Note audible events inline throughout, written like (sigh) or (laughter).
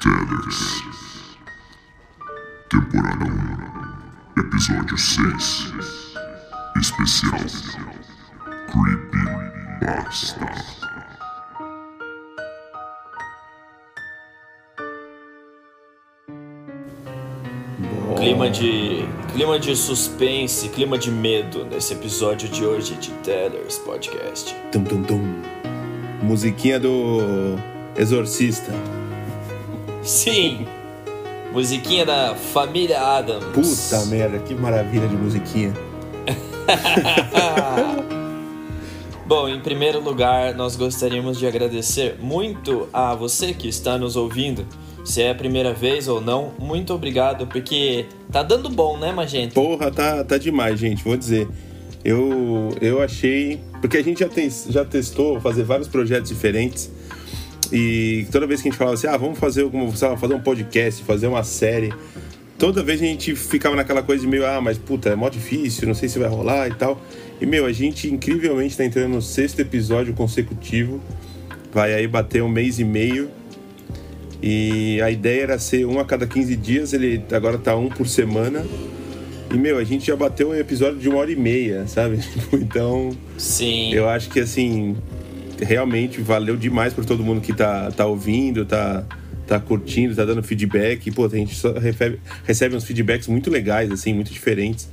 Tellers. Temporada 1, Episódio 6. Especial Creepy Basta. Clima de, clima de suspense, clima de medo nesse episódio de hoje de Tellers Podcast. Tum, tum, tum. Musiquinha do Exorcista. Sim, musiquinha da família Adams. Puta merda, que maravilha de musiquinha. (laughs) Bom, em primeiro lugar, nós gostaríamos de agradecer muito a você que está nos ouvindo. Se é a primeira vez ou não, muito obrigado, porque tá dando bom, né, Magenta? Porra, tá, tá demais, gente, vou dizer. Eu, eu achei. Porque a gente já, tem, já testou fazer vários projetos diferentes. E toda vez que a gente falava assim, ah, vamos fazer, alguma, sei lá, fazer um podcast, fazer uma série. Toda vez a gente ficava naquela coisa de meio, ah, mas puta, é mó difícil, não sei se vai rolar e tal. E, meu, a gente incrivelmente tá entrando no sexto episódio consecutivo. Vai aí bater um mês e meio. E a ideia era ser um a cada 15 dias, ele agora tá um por semana. E, meu, a gente já bateu um episódio de uma hora e meia, sabe? (laughs) Então, Sim. eu acho que, assim, realmente valeu demais por todo mundo que tá, tá ouvindo, tá, tá curtindo, tá dando feedback. E, pô, a gente só recebe, recebe uns feedbacks muito legais, assim, muito diferentes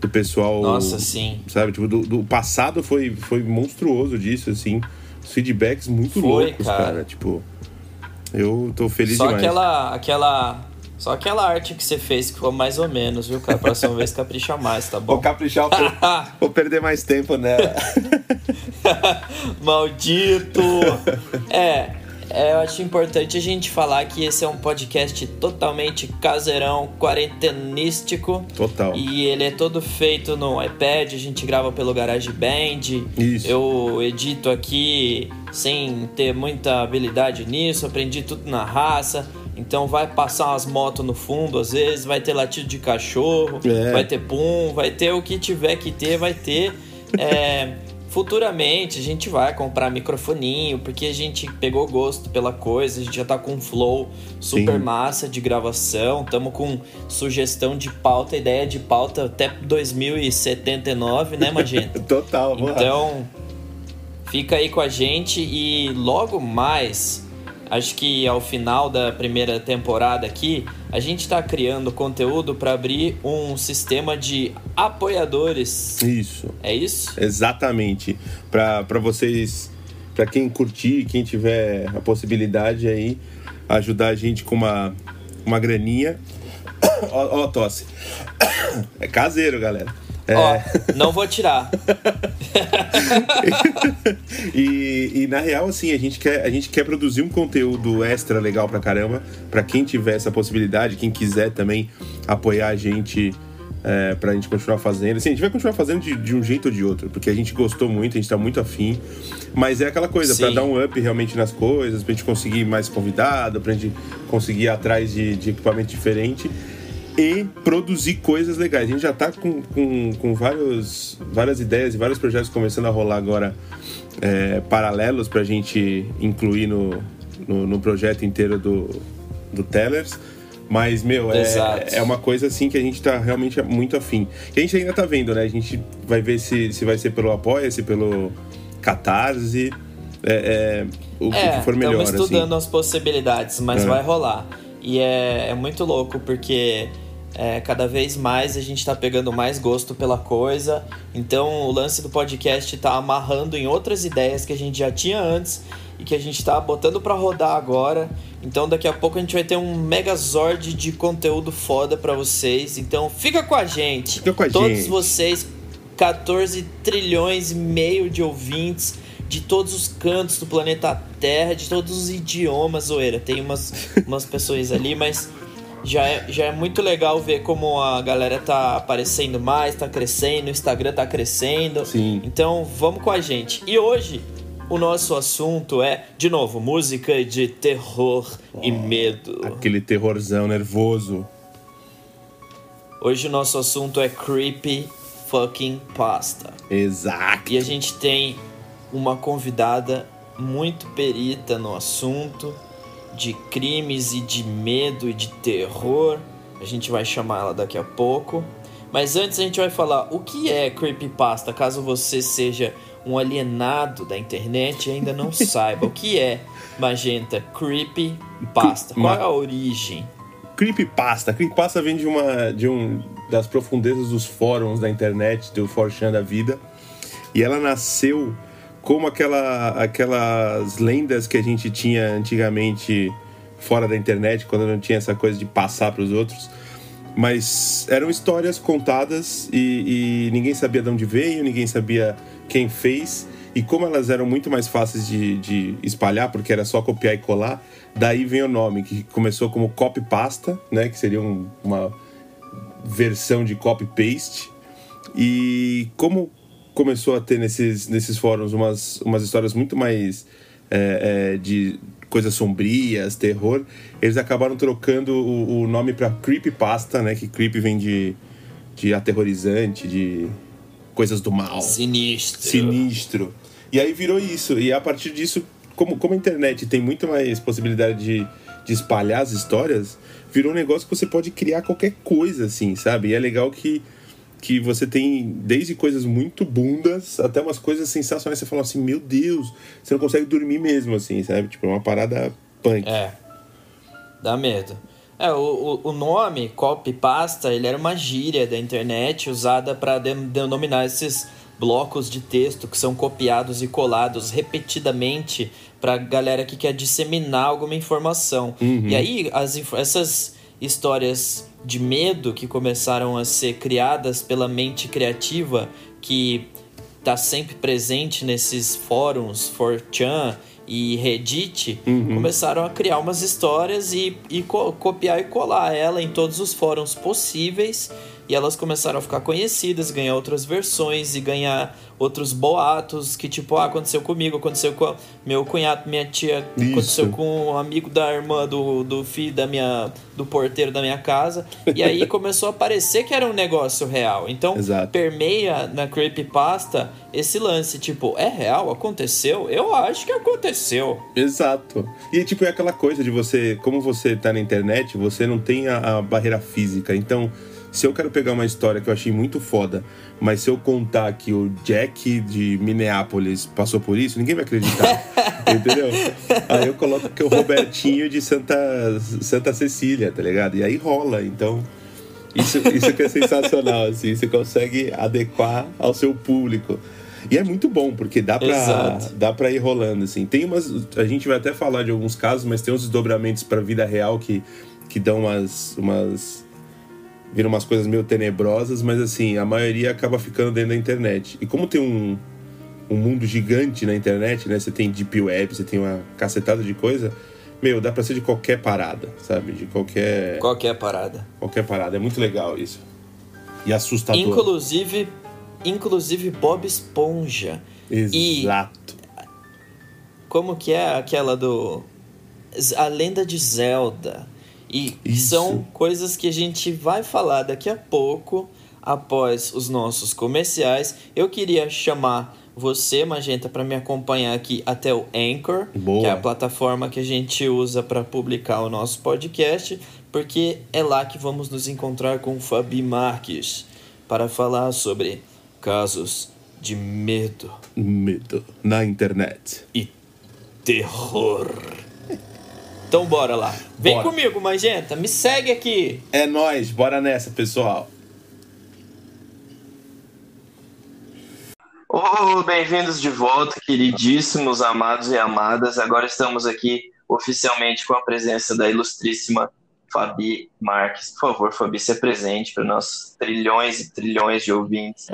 do pessoal. Nossa, sim. Sabe? Tipo, do, do passado foi, foi monstruoso disso, assim. Os feedbacks muito Foi, loucos, cara. cara. Tipo, eu tô feliz Só demais. aquela, aquela, só aquela arte que você fez que ficou mais ou menos, viu, cara? Próxima vez capricha mais, tá Vou bom? caprichar, vou, per- (laughs) vou perder mais tempo nela. (laughs) Maldito! É, é, eu acho importante a gente falar que esse é um podcast totalmente caseirão, quarentenístico. Total. E ele é todo feito no iPad, a gente grava pelo GarageBand. Isso. Eu edito aqui sem ter muita habilidade nisso, aprendi tudo na raça. Então vai passar umas motos no fundo, às vezes, vai ter latido de cachorro, É. vai ter pum, vai ter o que tiver que ter, vai ter. É, futuramente a gente vai comprar microfoninho, porque a gente pegou gosto pela coisa, a gente já tá com um flow super Sim. massa de gravação, tamo com sugestão de pauta, ideia de pauta até 2079, né, Magenta? (laughs) Total, lá. Então, fica aí com a gente e logo mais, acho que ao final da primeira temporada aqui, a gente tá criando conteúdo para abrir um sistema de apoiadores. Isso. É isso? Exatamente. Pra vocês, pra quem curtir, quem tiver a possibilidade aí, ajudar a gente com uma, uma graninha. (coughs) Ó, ó, tosse. (coughs) É caseiro, galera. É, Ó, não vou tirar. (laughs) e, e na real, assim, a gente, quer, a gente quer produzir um conteúdo extra legal pra caramba. Pra quem tiver essa possibilidade, quem quiser também apoiar a gente é, pra gente continuar fazendo. Assim, a gente vai continuar fazendo de, de um jeito ou de outro, porque a gente gostou muito, a gente tá muito afim. Mas é aquela coisa, pra Sim. dar um up realmente nas coisas, pra gente conseguir mais convidado, pra gente conseguir ir atrás de, de equipamento diferente e produzir coisas legais. A gente já tá com, com, com vários, várias ideias e vários projetos começando a rolar agora é, paralelos pra gente incluir no, no, no projeto inteiro do, do Tellers. Mas, meu, é, Exato. é uma coisa assim que a gente tá realmente muito afim. E a gente ainda tá vendo, né? A gente vai ver se, se vai ser pelo Apoia-se, pelo Catarse, é, é, o que- É, que for melhor. estamos estudando assim. as possibilidades, mas É. vai rolar. E é, é muito louco porque é, cada vez mais a gente tá pegando mais gosto pela coisa. Então o lance do podcast tá amarrando em outras ideias que a gente já tinha antes e que a gente tá botando pra rodar agora. Então daqui a pouco a gente vai ter um megazord de conteúdo foda pra vocês. Então fica com a gente. Fica com a Todos gente. vocês, 14 trilhões e meio de ouvintes de todos os cantos do planeta Terra, de todos os idiomas, zoeira. Tem umas, umas pessoas ali, mas já é, já é muito legal ver como a galera tá aparecendo mais, tá crescendo, o Instagram tá crescendo. Sim. Então vamos com a gente. E hoje o nosso assunto é, de novo, música de terror e medo. Aquele terrorzão nervoso. Hoje o nosso assunto é creepy fucking pasta. Exato. E a gente tem uma convidada muito perita no assunto, de crimes e de medo e de terror. A gente vai chamar ela daqui a pouco. Mas antes a gente vai falar o que é creepypasta, caso você seja um alienado da internet e ainda não (laughs) saiba o que é Magenta creepypasta. Qual é a origem? Creepypasta. Creepypasta vem de uma de um das profundezas dos fóruns da internet, do 4 da vida. E ela nasceu como aquela, aquelas lendas que a gente tinha antigamente fora da internet, quando não tinha essa coisa de passar para os outros. Mas eram histórias contadas e, e, ninguém sabia de onde veio, ninguém sabia quem fez. E como elas eram muito mais fáceis de, de espalhar, porque era só copiar e colar, daí vem o nome, que começou como copy pasta, né? Que seria um, uma versão de copy-paste. E como começou a ter nesses, nesses fóruns umas, umas histórias muito mais é, é, de coisas sombrias, terror, eles acabaram trocando o, o nome para Creepypasta, né? Que creep vem de, de aterrorizante, de coisas do mal. Sinistro. Sinistro. E aí virou isso. E a partir disso, como, como a internet tem muito mais possibilidade de, de espalhar as histórias, virou um negócio que você pode criar qualquer coisa, assim, sabe? E é legal que que você tem desde coisas muito bundas até umas coisas sensacionais. Você fala assim, meu Deus, você não consegue dormir mesmo, assim, sabe? Tipo, é uma parada punk. É. Dá medo. É, o, o nome copy pasta, ele era uma gíria da internet usada para denominar esses blocos de texto que são copiados e colados repetidamente para galera que quer disseminar alguma informação. Uhum. E aí, as, essas histórias de medo que começaram a ser criadas pela mente criativa que está sempre presente nesses fóruns, 4chan e Reddit, uhum. começaram a criar umas histórias e, e co copiar e colar ela em todos os fóruns possíveis e elas começaram a ficar conhecidas, ganhar outras versões e ganhar outros boatos que tipo, ah, aconteceu comigo, aconteceu com meu cunhado, minha tia, Isso. aconteceu com um amigo da irmã do, do filho da minha do porteiro da minha casa. E aí (laughs) começou a parecer que era um negócio real. Então, Exato. permeia na creepypasta esse lance, tipo, é real? Aconteceu? Eu acho que aconteceu. Exato. E tipo, é aquela coisa de você, como você tá na internet, você não tem a, a barreira física. Então, se eu quero pegar uma história que eu achei muito foda, mas se eu contar que o Jack de Minneapolis passou por isso, ninguém vai acreditar. (laughs) entendeu? Aí eu coloco que o Robertinho de Santa, Santa Cecília, tá ligado? E aí rola. Então, isso, isso que é sensacional, assim. Você consegue adequar ao seu público. E é muito bom, porque dá pra, Exato. dá pra ir rolando, assim. Tem umas. A gente vai até falar de alguns casos, mas tem uns desdobramentos pra vida real que, que dão umas. umas viram umas coisas meio tenebrosas, mas assim, a maioria acaba ficando dentro da internet. E como tem um, um mundo gigante na internet, né? Você tem deep web, você tem uma cacetada de coisa. Meu, dá pra ser de qualquer parada, sabe? De qualquer. Qualquer parada. Qualquer parada. É muito legal isso. E assustador. Inclusive, inclusive Bob Esponja. E Exato. como que é aquela do a lenda de Zelda. E Isso. são coisas que a gente vai falar daqui a pouco, após os nossos comerciais. Eu queria chamar você, Magenta, para me acompanhar aqui até o Anchor, Boa. que é a plataforma que a gente usa para publicar o nosso podcast, porque é lá que vamos nos encontrar com o Fabi Marques para falar sobre casos de medo Medo na internet. e terror. Então bora lá. Vem Bora. comigo, Magenta, me segue aqui. É nóis, bora nessa, pessoal. Oh, bem-vindos de volta, queridíssimos, amados e amadas. Agora estamos aqui oficialmente com a presença da ilustríssima Fabi Marques. Por favor, Fabi, se apresente para nossos trilhões e trilhões de ouvintes.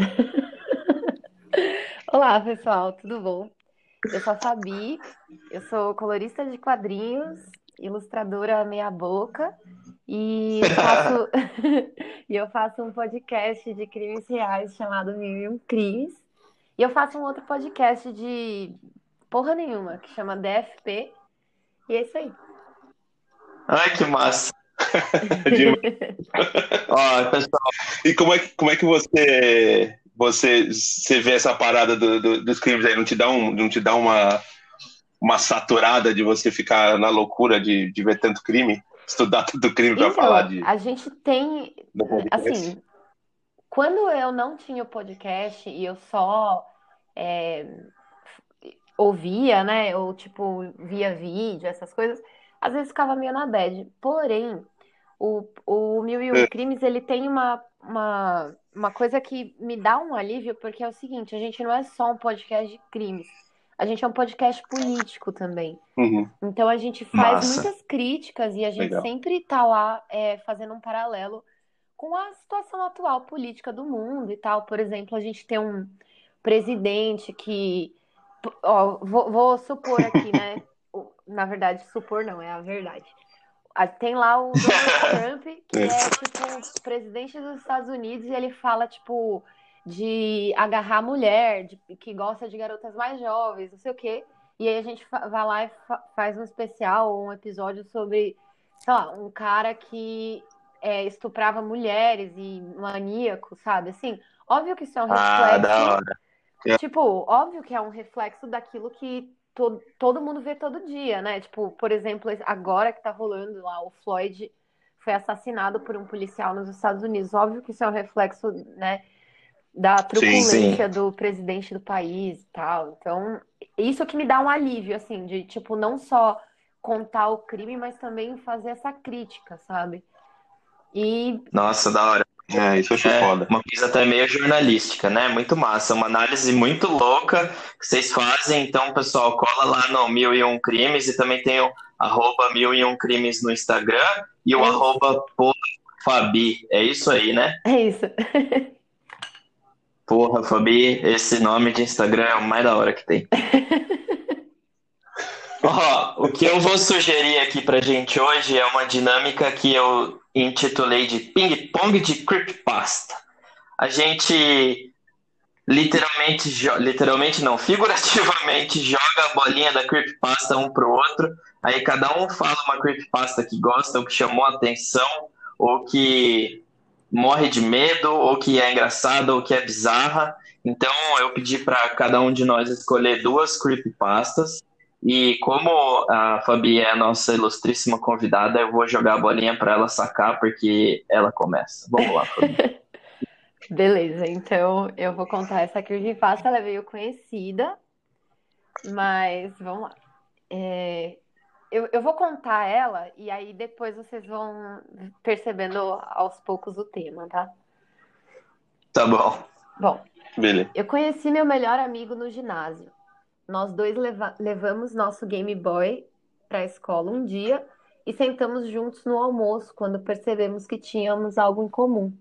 (laughs) Olá, pessoal, tudo bom? Eu sou a Fabi, eu sou colorista de quadrinhos, ilustradora meia boca e (laughs) faço, (laughs) e eu faço um podcast de crimes reais chamado Mil um Crimes. E eu faço um outro podcast de porra nenhuma, que chama DFP. E é isso aí. Ai, que massa. (laughs) Ó, pessoal, e como é que, como é que você, você, você vê essa parada do- do- dos crimes aí? Não te dá, um, não te dá uma, uma saturada de você ficar na loucura de, de ver tanto crime? Estudar tanto crime para Então, falar de. a gente tem, assim, quando eu não tinha o podcast e eu só é, ouvia, né, ou tipo, via vídeo, essas coisas, às vezes ficava meio na bad. Porém, o, o Mil e Um É. Crimes, ele tem uma, uma, uma coisa que me dá um alívio, porque é o seguinte, a gente não é só um podcast de crimes, a gente é um podcast político também. Uhum. Então a gente faz Massa. muitas críticas e a gente Legal. sempre tá lá é, fazendo um paralelo com a situação atual política do mundo e tal. Por exemplo, a gente tem um presidente que. Ó, vou, vou supor aqui, né? (laughs) O- Na verdade, supor não, é a verdade. Tem lá o Donald (laughs) Trump, que é tipo presidente dos Estados Unidos, e ele fala, tipo, de agarrar mulher, de, que gosta de garotas mais jovens, não sei o quê. E aí a gente vai lá e fa- faz um especial ou um episódio sobre, sei lá, um cara que é, estuprava mulheres e maníaco, sabe? Assim, óbvio que isso é um Ah, reflexo. da hora. Tipo, óbvio que é um reflexo daquilo que to todo mundo vê todo dia, né? Tipo, por exemplo, agora que tá rolando lá, o Floyd foi assassinado por um policial nos Estados Unidos. Óbvio que isso é um reflexo, né, da truculência do presidente do país e tal. Então, isso que me dá um alívio, assim, de, tipo, não só contar o crime, mas também fazer essa crítica, sabe? E Nossa, da hora. É, isso eu achei É, foda. uma coisa até meio jornalística, né? Muito massa. Uma análise muito louca que vocês fazem. Então, pessoal, cola lá no Mil e Um Crimes e também tem o arroba Mil e Um Crimes no Instagram e o É. arroba Fabi. É isso aí, né? é isso. (laughs) Porra, Fabi, esse nome de Instagram é o mais da hora que tem. (laughs) Ó, o que eu vou sugerir aqui pra gente hoje é uma dinâmica que eu intitulei de ping-pong de creepypasta. A gente literalmente, literalmente não, figurativamente (laughs) joga a bolinha da creepypasta um pro outro, aí cada um fala uma creepypasta que gosta, ou que chamou a atenção, ou que morre de medo, ou que é engraçada, ou que é bizarra. Então eu pedi para cada um de nós escolher duas creepypastas. E como a Fabi é a nossa ilustríssima convidada, eu vou jogar a bolinha para ela sacar, porque ela começa. Vamos lá, Fabi. (laughs) Beleza, então eu vou contar essa creepypasta, ela é meio conhecida, mas vamos lá. É, eu, eu vou contar ela e aí depois vocês vão percebendo aos poucos o tema, tá? Tá bom. Bom, Beleza. eu conheci meu melhor amigo no ginásio. Nós dois leva- levamos nosso Game Boy para a escola um dia e sentamos juntos no almoço quando percebemos que tínhamos algo em comum.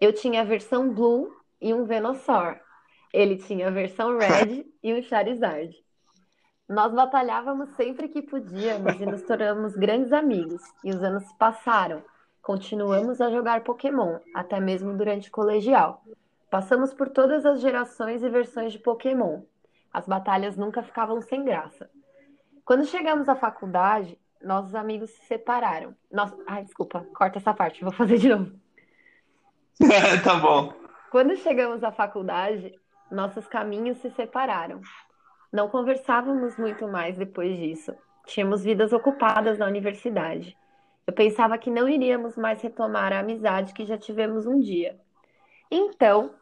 Eu tinha a versão Blue e um Venusaur. Ele tinha a versão Red (laughs) e um Charizard. Nós batalhávamos sempre que podíamos e nos tornamos grandes amigos. E os anos se passaram. Continuamos a jogar Pokémon, até mesmo durante o colegial. Passamos por todas as gerações e versões de Pokémon. As batalhas nunca ficavam sem graça. Quando chegamos à faculdade, nossos amigos se separaram. Nós... Ai, desculpa, corta essa parte, vou fazer de novo. (laughs) tá bom. Quando chegamos à faculdade, nossos caminhos se separaram. Não conversávamos muito mais depois disso. Tínhamos vidas ocupadas na universidade. Eu pensava que não iríamos mais retomar a amizade que já tivemos um dia. Então,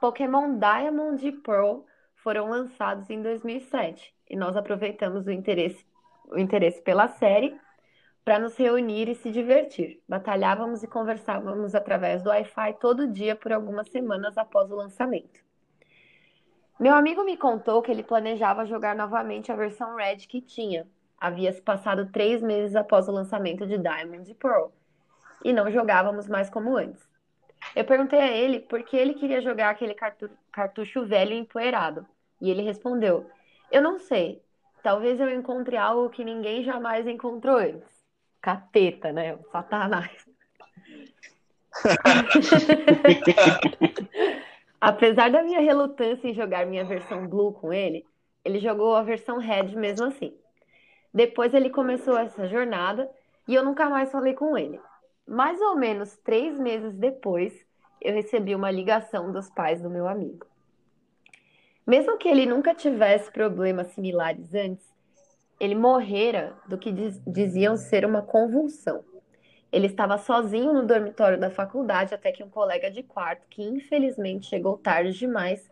Pokémon Diamond e Pearl foram lançados em 2007 e nós aproveitamos o interesse, o interesse pela série para nos reunir e se divertir. Batalhávamos e conversávamos através do Wi-Fi todo dia por algumas semanas após o lançamento. Meu amigo me contou que ele planejava jogar novamente a versão Red que tinha. Havia se passado três meses após o lançamento de Diamond e Pearl e não jogávamos mais como antes. Eu perguntei a ele por que ele queria jogar aquele cartu cartucho velho empoeirado. E ele respondeu: Eu não sei. Talvez eu encontre algo que ninguém jamais encontrou antes. Capeta, né? Satanás. (laughs) Apesar da minha relutância em jogar minha versão Blue com ele, ele jogou a versão Red mesmo assim. Depois ele começou essa jornada e eu nunca mais falei com ele. Mais ou menos três meses depois, eu recebi uma ligação dos pais do meu amigo. Mesmo que ele nunca tivesse problemas similares antes, ele morrera do que diz- diziam ser uma convulsão. Ele estava sozinho no dormitório da faculdade até que um colega de quarto, que infelizmente chegou tarde demais,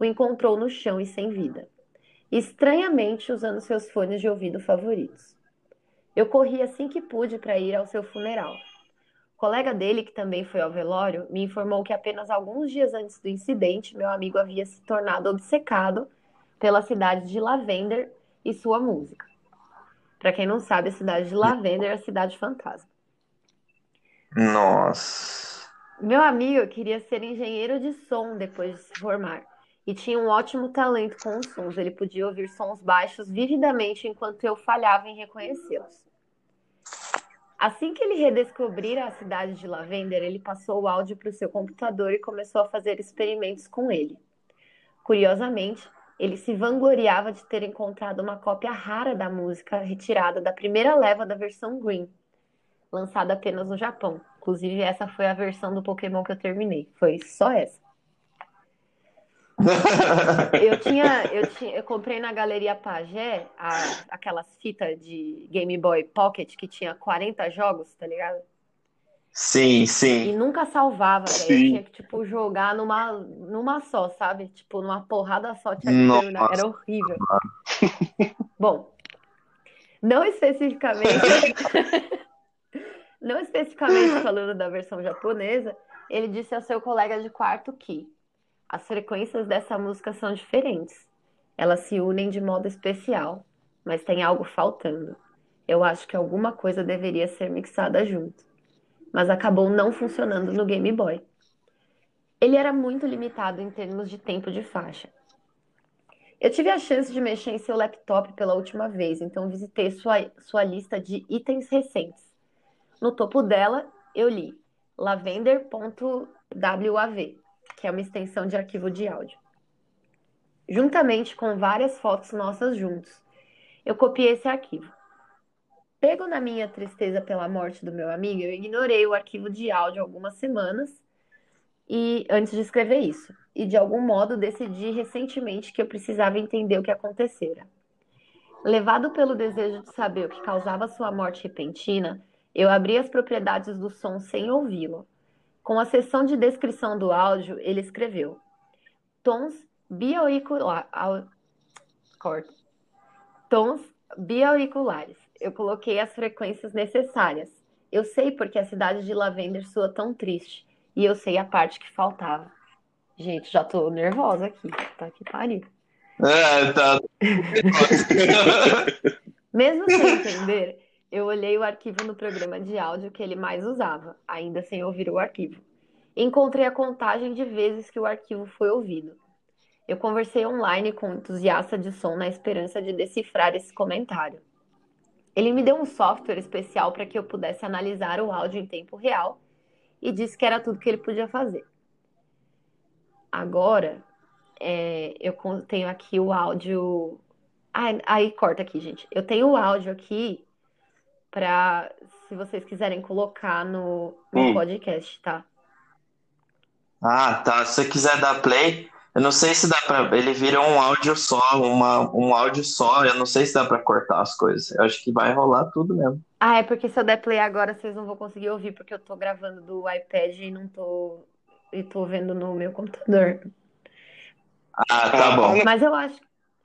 o encontrou no chão e sem vida. Estranhamente usando seus fones de ouvido favoritos. Eu corri assim que pude para ir ao seu funeral. O colega dele, que também foi ao velório, me informou que apenas alguns dias antes do incidente, meu amigo havia se tornado obcecado pela cidade de Lavender e sua música. Para quem não sabe, a cidade de Lavender é a cidade fantasma. Nossa. Meu amigo queria ser engenheiro de som depois de se formar e tinha um ótimo talento com os sons. Ele podia ouvir sons baixos vividamente enquanto eu falhava em reconhecê-los. Assim que ele redescobrira a cidade de Lavender, ele passou o áudio para o seu computador e começou a fazer experimentos com ele. Curiosamente, ele se vangloriava de ter encontrado uma cópia rara da música retirada da primeira leva da versão Green, lançada apenas no Japão. Inclusive, essa foi a versão do Pokémon que eu terminei. Foi só essa. (laughs) Eu tinha, eu tinha, eu comprei na Galeria Pagé a- aquelas fitas de Game Boy Pocket que tinha 40 jogos, tá ligado? Sim, E sim. nunca salvava, velho. Tinha que, tipo, jogar numa, numa só, sabe? Tipo, numa porrada só tinha que terminar. Era horrível. Bom, não especificamente. (laughs) Não especificamente (laughs) falando da versão japonesa, ele disse ao seu colega de quarto que as frequências dessa música são diferentes. Elas se unem de modo especial, mas tem algo faltando. Eu acho que alguma coisa deveria ser mixada junto mas acabou não funcionando no Game Boy. Ele era muito limitado em termos de tempo de faixa. Eu tive a chance de mexer em seu laptop pela última vez, então visitei sua, sua lista de itens recentes. No topo dela, eu li lavender.wav, que é uma extensão de arquivo de áudio. Juntamente com várias fotos nossas juntos, eu copiei esse arquivo. Pego na minha tristeza pela morte do meu amigo, eu ignorei o arquivo de áudio algumas semanas e antes de escrever isso. E de algum modo decidi recentemente que eu precisava entender o que acontecera. Levado pelo desejo de saber o que causava sua morte repentina, eu abri as propriedades do som sem ouvi-lo. Com a seção de descrição do áudio, ele escreveu: tons corta. Tons. Eu coloquei as frequências necessárias. Eu sei porque a cidade de Lavender soa tão triste. E eu sei a parte que faltava. Gente, já tô nervosa aqui. Tá que pariu. É, tá. (laughs) (laughs) Mesmo sem entender, eu olhei o arquivo no programa de áudio que ele mais usava, ainda sem ouvir o arquivo. Encontrei a contagem de vezes que o arquivo foi ouvido. Eu conversei online com um entusiasta de som na esperança de decifrar esse comentário. Ele me deu um software especial para que eu pudesse analisar o áudio em tempo real e disse que era tudo que ele podia fazer. Agora, é, eu tenho aqui o áudio. Ah, aí corta aqui, gente. Eu tenho o áudio aqui para, se vocês quiserem colocar no, no Hum. podcast, tá? Ah, tá. Se você quiser dar play, eu não sei se dá pra. Ele vira um áudio só, uma, um áudio só. Eu não sei se dá pra cortar as coisas. Eu acho que vai rolar tudo mesmo. Ah, é porque se eu der play agora, vocês não vão conseguir ouvir, porque eu tô gravando do iPad e não tô. E tô vendo no meu computador. Ah, tá bom. Mas eu acho,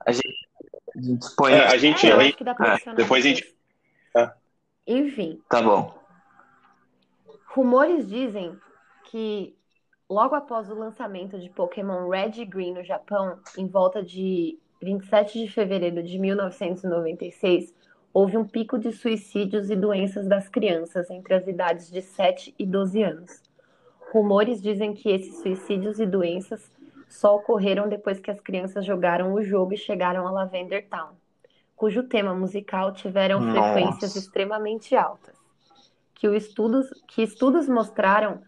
A gente põe. É, a gente. é, eu a acho gente- que dá pra é, depois a gente-. Enfim. Tá bom. Rumores dizem que logo após o lançamento de Pokémon Red e Green no Japão, em volta de 27 de fevereiro de 1996, houve um pico de suicídios e doenças das crianças entre as idades de 7 e 12 anos. Rumores dizem que esses suicídios e doenças só ocorreram depois que as crianças jogaram o jogo e chegaram a Lavender Town, cujo tema musical tiveram Nossa. frequências extremamente altas que, o estudos, que estudos mostraram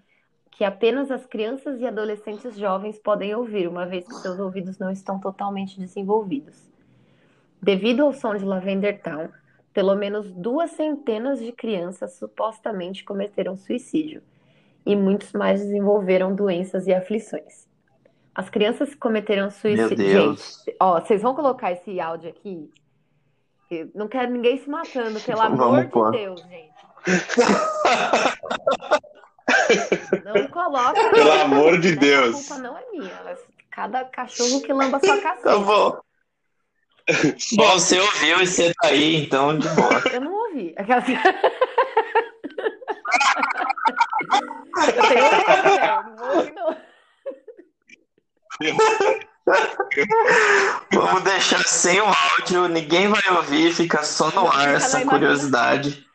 que apenas as crianças e adolescentes jovens podem ouvir, uma vez que seus ouvidos não estão totalmente desenvolvidos. Devido ao som de Lavender Town, pelo menos duas centenas de crianças supostamente cometeram suicídio, e muitos mais desenvolveram doenças e aflições. As crianças que cometeram suicídio. Gente, ó, vocês vão colocar esse áudio aqui? Eu Não quero ninguém se matando, pelo Vamos amor de. Deus, gente. Não coloca. Pelo amor de Deus. culpa não é minha. mas Cada cachorro que lamba sua caceta. Tá bom. Bom, você ouviu e você tá aí, então de boa. Eu não ouvi. Aquela... Eu tenho medo, velho. Não vou ouvir, não. (laughs) Vamos deixar sem o áudio, ninguém vai ouvir, fica só no ar Fica essa curiosidade.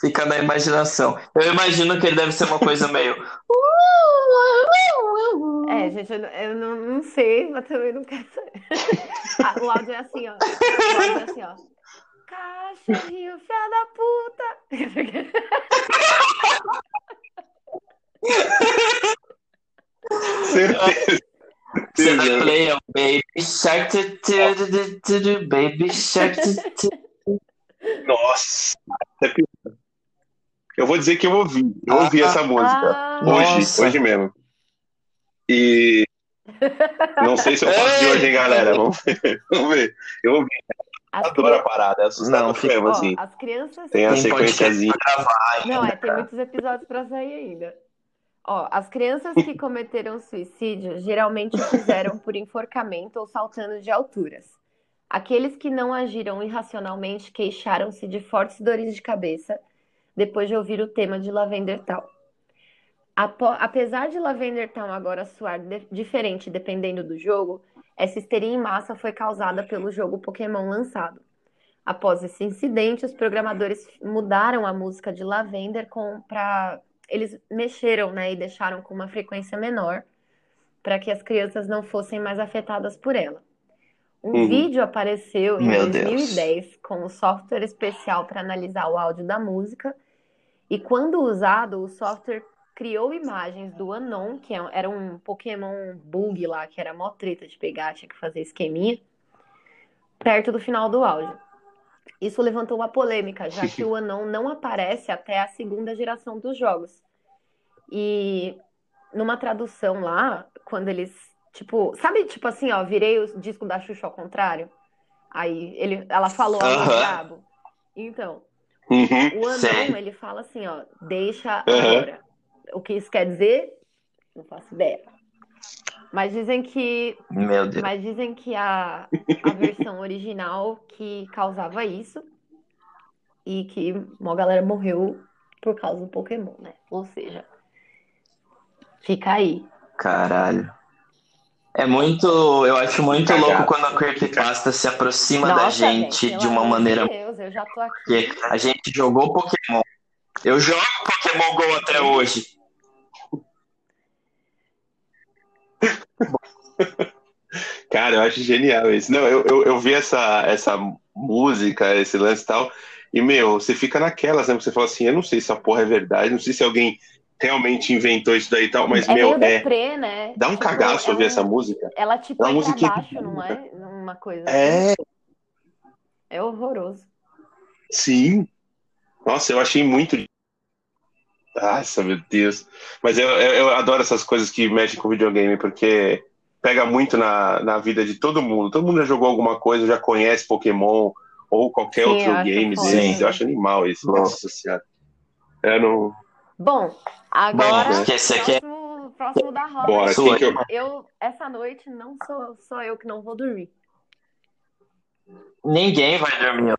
Fica na imaginação. Eu imagino que ele deve ser uma coisa meio. (laughs) É, gente, eu, não- eu não, não sei, mas também não quero saber. (laughs) Ah, o áudio é assim, ó. O áudio é assim, ó. Cachorrinho, filha da puta. Certeza. Dá play ao Baby Shark, tu, tu, tu, tu, tu, Baby Shark. tu, tu. Nossa. é. Eu vou dizer que eu ouvi. Eu ouvi essa música. Ah, Hoje, Nossa. hoje mesmo. E não sei se eu faço de hoje, hein, galera. Vamos ver. Vamos ver. Eu ouvi. as, Adoro a parada. É assustador Não, fica- mesmo, assim. as crianças. Tem a sequenciazinha. Não, é, tem muitos episódios pra sair ainda. Ó, as crianças que (laughs) cometeram suicídio geralmente o fizeram por enforcamento ou saltando de alturas. Aqueles que não agiram irracionalmente queixaram-se de fortes dores de cabeça depois de ouvir o tema de Lavender Town. Apesar de Lavender Town agora soar de- diferente dependendo do jogo, essa histeria em massa foi causada pelo jogo Pokémon lançado. Após esse incidente, os programadores mudaram a música de Lavender para eles mexeram, né, e deixaram com uma frequência menor para que as crianças não fossem mais afetadas por ela. Um Uhum. vídeo apareceu em Meu Deus. 2010 com um software especial para analisar o áudio da música e quando usado, o software criou imagens do Anon, que é- era um Pokémon bug lá, que era mó treta de pegar, tinha que fazer esqueminha, perto do final do áudio. Isso levantou uma polêmica, já que o (laughs) Anon não aparece até a segunda geração dos jogos. E numa tradução lá, quando eles, tipo, sabe, tipo assim, ó, virei o disco da Xuxa ao contrário? Aí ele, ela falou algo Aham. brabo. Então, Uhum. o Anon, Sei. ele fala assim, ó, deixa Aham. agora. O que isso quer dizer? Não faço ideia. Mas dizem que Meu Deus. mas dizem que a, a versão original que causava isso e que uma galera morreu por causa do Pokémon, né? Ou seja, fica aí. Caralho. É muito. Eu acho muito Cagado. louco quando a creepypasta se aproxima da Nossa, gente pelo de uma maneira. Deus, eu já tô aqui. Porque a gente jogou Pokémon. Eu jogo Pokémon GO até hoje. (laughs) Cara, eu acho genial isso. Não, eu, eu, eu vi essa, essa música, esse lance e tal, e, meu, você fica naquelas, né? Você fala assim, eu não sei se a porra é verdade, não sei se alguém realmente inventou isso daí e tal, mas, é meu, é. deprê, né? Dá um Tipo, cagaço é ouvir um- essa música. Ela te É uma põe musiquinha baixo, que- não é? Uma coisa assim. É, É horroroso. sim. Nossa, eu achei muito. Nossa, meu Deus. Mas eu, eu, eu adoro essas coisas que mexem com videogame, porque pega muito na, na vida de todo mundo. Todo mundo já jogou alguma coisa, já conhece Pokémon ou qualquer Sim, outro game desses. Sim. Eu acho animal isso. Nossa senhora. Eu não. Bom, agora aqui é- próximo, próximo da roda. Bora, quem que eu. Eu, essa noite, não sou só eu que não vou dormir. Ninguém vai dormir.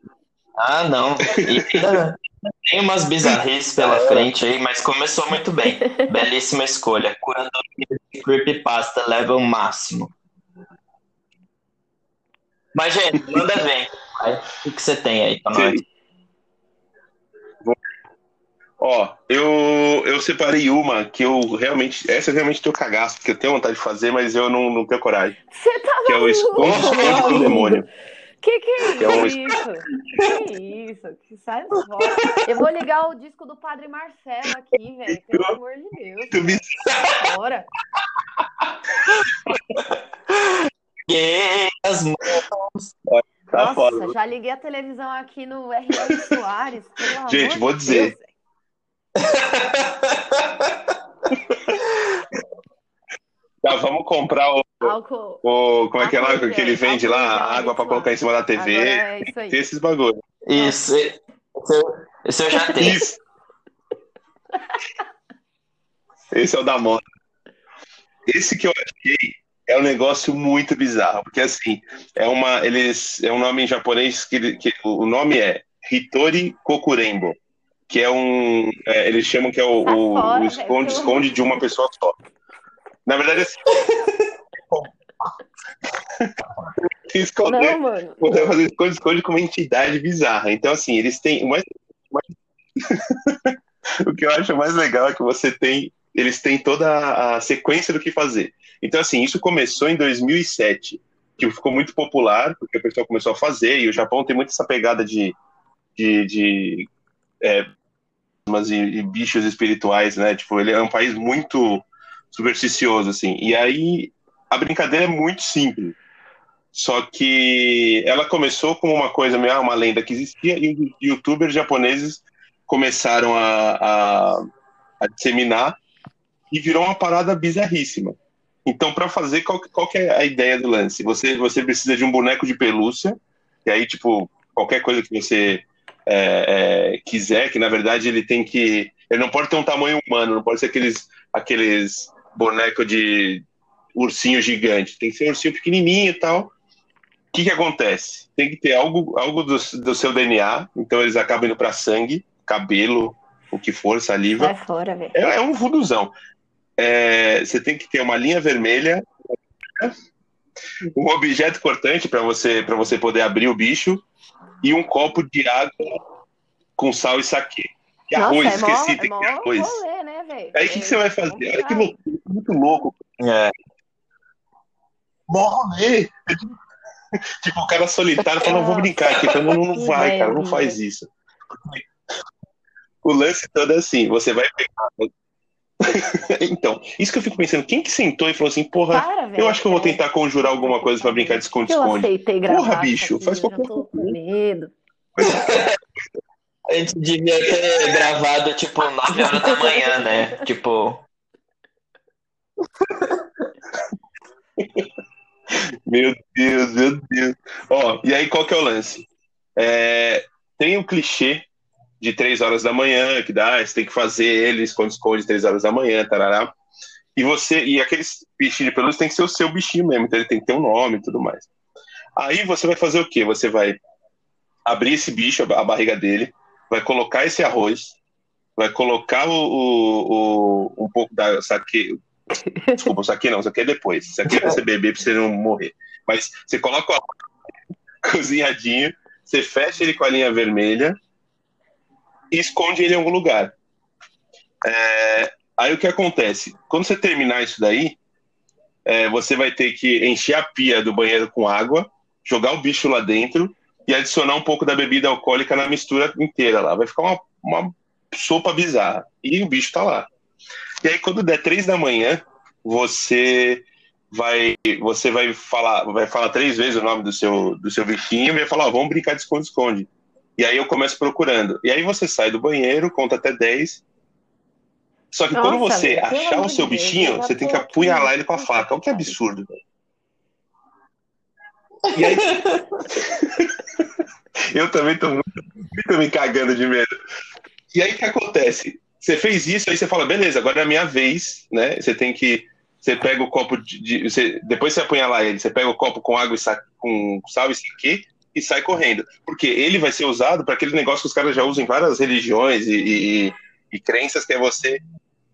Ah, não. (laughs) Tem umas bizarrices pela frente aí, mas começou muito bem. (laughs) Belíssima escolha. Curadoria de Creepypasta level máximo. Mas, gente, manda. Vai. O que você tem aí pra nós? Ó, eu, eu separei uma que eu realmente. Essa eu realmente tenho cagaço, porque eu tenho vontade de fazer, mas eu não, não tenho coragem. Você tá Que é o Esconde Esconde do Demônio. Que que é Que é um- isso? Que isso? Que sai fora. Eu vou ligar o disco do Padre Marcelo aqui, velho. Pelo amor de Deus. Tu me- Bora. As Tá Nossa, foda. já liguei a televisão aqui no R.R. Soares. Gente, vou dizer. (laughs) Tá, vamos comprar o. Álcool. o, como é que é lá que ele vende álcool lá? gel, Água pra isso colocar em cima da TV. Agora é isso aí. Tem esses bagulho. Isso. Esse eu, esse eu já (laughs) tenho. Isso. Esse é o da moda. Esse que eu achei é um negócio muito bizarro, porque assim, é uma eles é um nome em japonês que, que o nome é Hitori Kokurembo, que é um é, eles chamam que é o, Sai o- fora, o velho, esconde pelo amor esconde de uma pessoa só. Na verdade assim, (laughs) esconder Não, mano. Vai fazer esconde esconde com uma entidade bizarra. Então, assim, eles têm. o mais- o mais- (laughs) o que eu acho mais legal é que você tem. Eles têm toda a sequência do que fazer. Então, assim, isso começou em 2007, que ficou muito popular, porque o pessoal começou a fazer, e o Japão tem muito essa pegada de. de, de é, mas e, e bichos espirituais, né? Tipo, ele é um país muito supersticioso, assim. E aí a brincadeira é muito simples. Só que ela começou como uma coisa meio ah, uma lenda que existia e youtubers japoneses começaram a, a, a disseminar e virou uma parada bizarríssima. Então, para fazer, qual, qual é a ideia do lance? Você, você precisa de um boneco de pelúcia, e aí, tipo, qualquer coisa que você é, é, quiser, que na verdade ele tem que. Ele não pode ter um tamanho humano, não pode ser aqueles, aqueles bonecos de ursinho gigante. Tem que ser um ursinho pequenininho e tal. O que, que acontece? Tem que ter algo, algo do, do seu DNA, então eles acabam indo para sangue, cabelo, o que for, saliva. Sai fora, velho. É, é um vuduzão. É, você tem que ter uma linha vermelha, um objeto cortante para você, pra você poder abrir o bicho e um copo de água com sal e saquê. E arroz, Nossa, é mó, esqueci, é tem que ter arroz. rolê, né? Aí o que, que você vai fazer? Olha que loucura, muito louco. É. Mó rolê. (laughs) tipo, o cara solitário fala, não vou brincar aqui. Então, não, não Que vai, cara, não faz isso. O lance todo é assim, você vai pegar. (laughs) então, isso que eu fico pensando, quem que sentou e falou assim, porra, Para, velho. eu acho que eu vou tentar conjurar alguma coisa pra brincar de esconde-esconde. Porra, bicho, aqui, faz eu já qualquer com medo. (laughs) A gente devia ter gravado, tipo, 9 horas da manhã, né? Tipo, Meu Deus, meu Deus. Ó, e aí qual que é o lance? É, tem o clichê de três horas da manhã, que dá, você tem que fazer ele, esconde-esconde, três horas da manhã, tarará. E você, e aqueles bichinhos de pelúcia tem que ser o seu bichinho mesmo, então ele tem que ter um nome e tudo mais. Aí você vai fazer o quê? Você vai abrir esse bicho, a barriga dele, vai colocar esse arroz, vai colocar o, o, o- um pouco da saque. Desculpa, o saque não, isso aqui é depois. Isso aqui é pra você beber pra você não morrer. Mas você coloca o arroz (laughs) cozinhadinho, você fecha ele com a linha vermelha e esconde ele em algum lugar. É, aí o que acontece? Quando você terminar isso daí, é, você vai ter que encher a pia do banheiro com água, jogar o bicho lá dentro e adicionar um pouco da bebida alcoólica na mistura inteira lá. Vai ficar uma, uma sopa bizarra. E o bicho tá lá. E aí, quando der três da manhã, você vai você vai falar vai falar três vezes o nome do seu do seu bichinho e vai falar, ó, vamos brincar de esconde-esconde. E aí eu começo procurando. E aí você sai do banheiro, conta até 10. Só que quando Nossa, você velho, pelo achar o seu bichinho, você tem que apunhalar ele com a faca. Olha que absurdo, velho. E aí... eu também tô muito, muito me cagando de medo. E aí o que acontece? Você fez isso, aí você fala, beleza, agora é a minha vez, né? Você tem que. Você pega o copo de. de- você, depois você apunhalar ele, você pega o copo com água e sa, com sal e saquê e sai correndo. Porque ele vai ser usado para aquele negócio que os caras já usam em várias religiões e, e, e- e crenças, que é você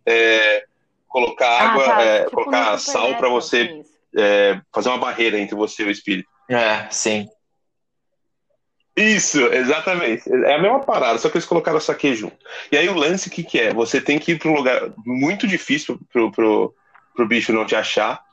é, colocar água, Ah, tá. é, Tipo colocar sal para você isso. é, fazer uma barreira entre você e o espírito. É, sim. Isso, exatamente. É a mesma parada, só que eles colocaram o saque junto. E aí o lance, o que, que é? Você tem que ir para um lugar muito difícil pro, pro, pro bicho não te achar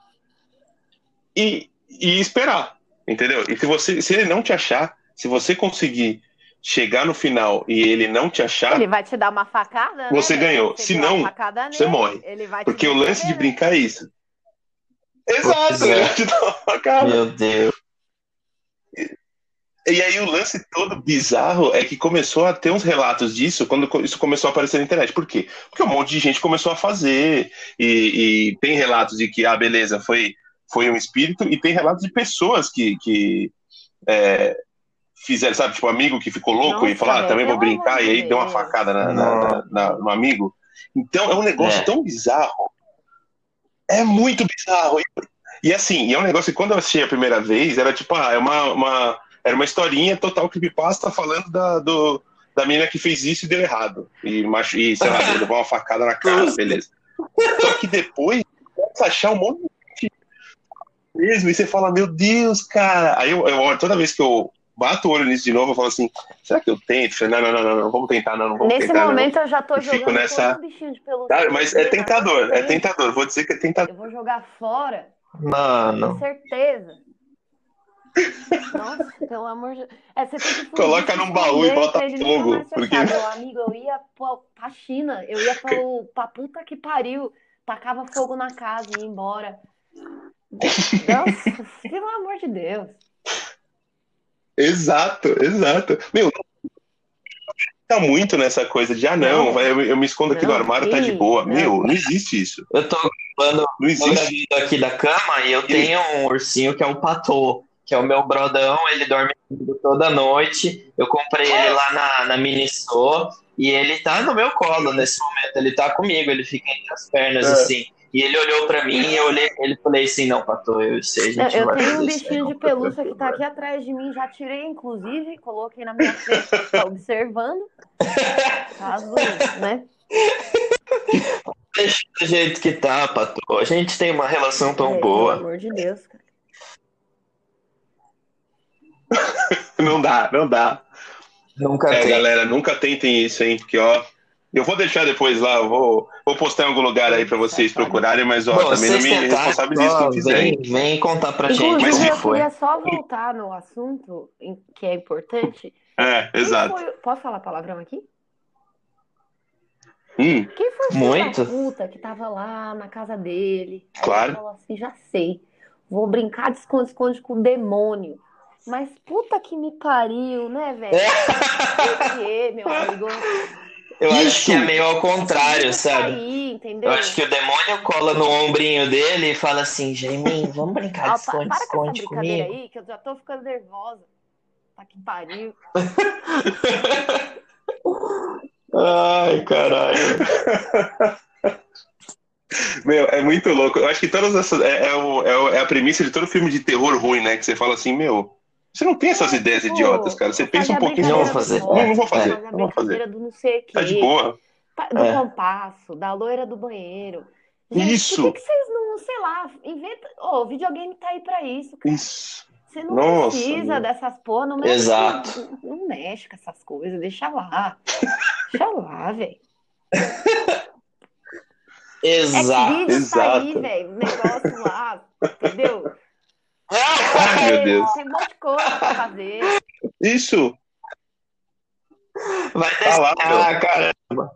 e, e esperar, entendeu? E se, você, se ele não te achar, se você conseguir chegar no final e ele não te achar, Ele vai te dar uma facada, né? Você ganhou. Se não, você nele, morre. Ele vai te porque o lance de brincar é isso. Exato, é. ele vai te dar uma facada. Meu Deus. E aí o lance todo bizarro é que começou a ter uns relatos disso quando isso começou a aparecer na internet. Por quê? Porque um monte de gente começou a fazer e, e tem relatos de que, ah, beleza, foi foi um espírito, e tem relatos de pessoas que, que é, fizeram, sabe, tipo, amigo que ficou louco Nossa, e falou, ah, velho, também vou brincar, e aí de deu uma facada na, na- na- na- no amigo. Então é um negócio É. tão bizarro. É muito bizarro. E, e assim, e é um negócio que quando eu assisti a primeira vez, era tipo, ah, é uma, uma, era uma historinha total creepypasta falando da, do, da menina que fez isso e deu errado. E, machu- e sei lá, (laughs) levou uma facada na cara, beleza. Só que depois, começa a achar um monte de mesmo, e você fala, meu Deus, cara. Aí eu, eu olho, toda vez que eu bato o olho nisso de novo, eu falo assim, será que eu tento? Não, não, não, não, não, vamos tentar, não, não vamos Nesse tentar. não. momento eu já tô E fico jogando nessa- bichinho de pelúcia. Cara, mas é tentador, é tentador. Vou dizer que é tentador. Eu vou jogar fora, com Mano. certeza. Nossa, pelo amor de É, fugir, Coloca num baú e bota fogo, porque-. Meu amigo, eu ia pra, pra China, eu ia pra, o- pra puta que pariu, tacava fogo na casa e ia embora. Nossa, (laughs) pelo amor de Deus. Exato, exato. Meu, tá muito nessa coisa de, ah, não, Não. eu, eu me escondo aqui Não, no armário, tá de sim, boa. não. Meu, não existe isso. Eu tô gravando Não tô existe. gravando aqui da cama e eu tenho um ursinho que é um patô, que é o meu brodão, ele dorme comigo toda noite. Eu comprei ele lá na, na Miniso e ele tá no meu colo nesse momento, ele tá comigo, ele fica entre as pernas É. assim. E ele olhou pra mim e eu olhei pra ele e falei assim, não, patô, eu sei, a Eu, gente eu vai tenho um bichinho de patô." pelúcia que tá aqui atrás de mim, já tirei, inclusive, coloquei na minha frente, tá observando. (laughs) Caso, né? Deixa do jeito que tá, patô. A gente tem uma relação tão É, boa. Pelo amor de Deus, cara. (laughs) Não dá, não dá. Nunca É, tem. galera, nunca tentem isso, hein? Porque, ó, eu vou deixar depois lá, eu vou, vou postar em algum lugar aí pra vocês procurarem, mas, ó, Bom, também não me responsabilizo ó, hein? vem, vem contar pra gente Inclusive, como eu foi. queria só voltar no assunto que é importante. É, Quem exato. foi- Posso falar palavrão aqui? Hum, Quem foi o Muito. da puta que tava lá na casa dele? Aí Claro. ele falou assim, já sei. Vou brincar de esconde-esconde com o demônio. Mas puta que me pariu, né, velho? Por quê, meu amigo? Eu acho Isso. que é meio ao contrário, sabe? sair, entendeu? Eu acho que o demônio cola no ombrinho dele e fala assim, Jaiminho, vamos brincar de com esconde-esconde brincadeira comigo? aí, que eu já tô ficando nervosa. Tá que pariu. Ai, caralho. Meu, é muito louco. Eu acho que todas essas. É, é, o- é o- é a premissa de todo filme de terror ruim, né? Que você fala assim, meu, você não tem essas É, ideias tipo, idiotas, cara. Você pensa um pouquinho. Não vou fazer. Não, não vou rock, fazer. Não vou fazer. do não sei o quê. Tá de boa. Do É. compasso, da loira do banheiro. Gente, Isso. Por que, que vocês não, sei lá, inventa. Ô, o videogame tá aí pra isso, cara. Isso. Você não Nossa, precisa meu. dessas porra, não mexe, Exato. Não, não mexe com essas coisas, deixa lá. (laughs) deixa lá, velho. (laughs) Exato. Xvideos tá aí, exato. velho, o negócio lá, entendeu? Ai, meu Deus. Tem um monte de coisa pra fazer. Isso. Vai Tá lá, testar, cara. É verdade.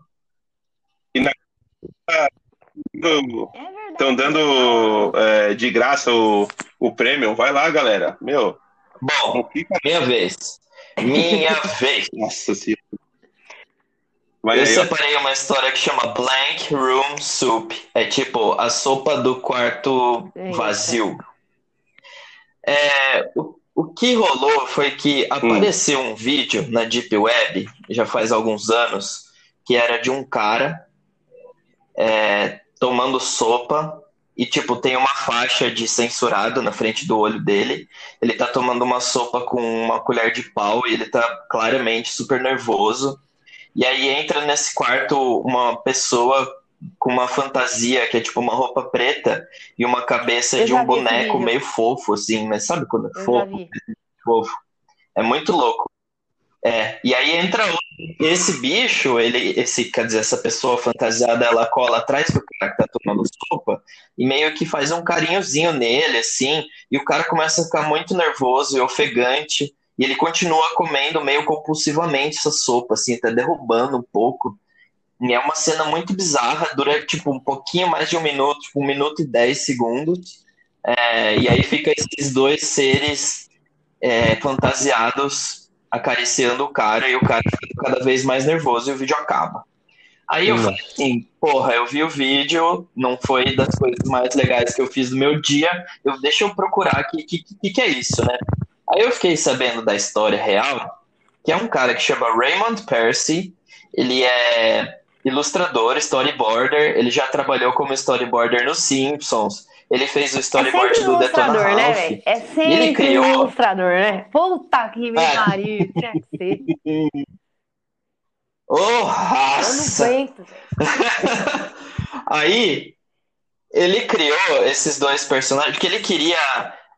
Estão dando é, de graça o, o prêmio. Vai lá, galera. Meu, Bom, minha vez. Minha (laughs) vez. Nossa senhora. Vai Eu aí, ó. separei uma história que chama Blank Room Soup. É tipo a sopa do quarto Eita. vazio. É, o, o que rolou foi que apareceu um vídeo na Deep Web, já faz alguns anos, que era de um cara é, tomando sopa e, tipo, tem uma faixa de censurado na frente do olho dele. Ele tá tomando uma sopa com uma colher de pau e ele tá claramente super nervoso. E aí entra nesse quarto uma pessoa com uma fantasia que é tipo uma roupa preta e uma cabeça Eu de um boneco meio fofo, assim, mas sabe quando é Eu fofo? fofo. É muito louco. É, e aí entra esse bicho, ele, esse, quer dizer, essa pessoa fantasiada, ela cola atrás do cara que tá tomando sopa e meio que faz um carinhozinho nele, assim, e o cara começa a ficar muito nervoso e ofegante, e ele continua comendo meio compulsivamente essa sopa, assim, tá derrubando um pouco. E é uma cena muito bizarra, dura tipo um pouquinho mais de um minuto, tipo um minuto e dez segundos. É, e aí fica esses dois seres é, fantasiados acariciando o cara e o cara fica cada vez mais nervoso e o vídeo acaba. Aí eu falei assim, porra, eu vi o vídeo, não foi das coisas mais legais que eu fiz no meu dia, eu, deixa eu procurar o que, que, que, que é isso, né? Aí eu fiquei sabendo da história real, que é um cara que chama Raymond Percy, ele é ilustrador, storyboarder, ele já trabalhou como storyboarder nos Simpsons, ele fez o É storyboard sempre do Detona né, Ralph. velho? É ele sempre criou- ilustrador, né? Puta que me É. pariu, tinha que ser. (laughs) Eu não raça! aguento, velho. (laughs) Aí ele criou esses dois personagens, porque ele queria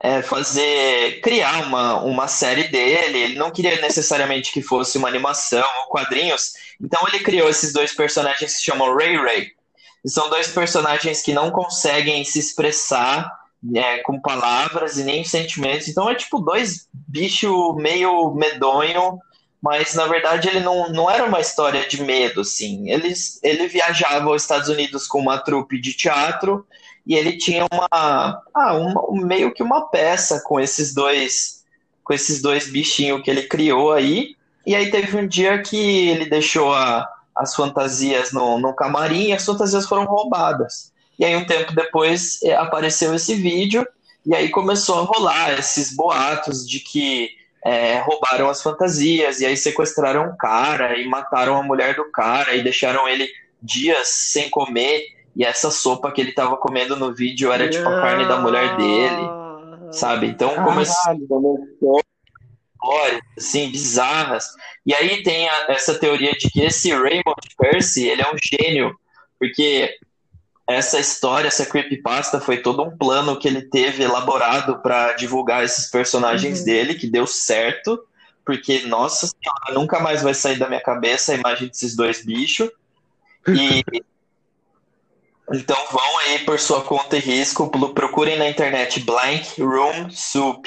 é, fazer, criar uma, uma série dele, ele não queria necessariamente que fosse uma animação ou quadrinhos, então ele criou esses dois personagens que se chamam Ray Ray. São dois personagens que não conseguem se expressar é, com palavras e nem sentimentos, então é tipo dois bichos meio medonho mas na verdade ele não, não era uma história de medo, assim. Eles, ele viajava aos Estados Unidos com uma trupe de teatro e ele tinha uma, ah, uma meio que uma peça com esses dois com esses dois bichinhos que ele criou aí. E aí teve um dia que ele deixou a, as fantasias no, no camarim e as fantasias foram roubadas. E aí um tempo depois eh, apareceu esse vídeo e aí começou a rolar esses boatos de que é, roubaram as fantasias e aí sequestraram o cara e mataram a mulher do cara e deixaram ele dias sem comer e essa sopa que ele tava comendo no vídeo era tipo a carne da mulher dele, sabe? Então começou histórias assim bizarras. E aí tem a- essa teoria de que esse Raymond Percy, ele é um gênio, porque essa história, essa creepypasta foi todo um plano que ele teve elaborado para divulgar esses personagens Uhum. dele, que deu certo, porque, nossa senhora, nunca mais vai sair da minha cabeça a imagem desses dois bichos. E (laughs) então vão aí por sua conta e risco, procurem na internet Blank Room Soup.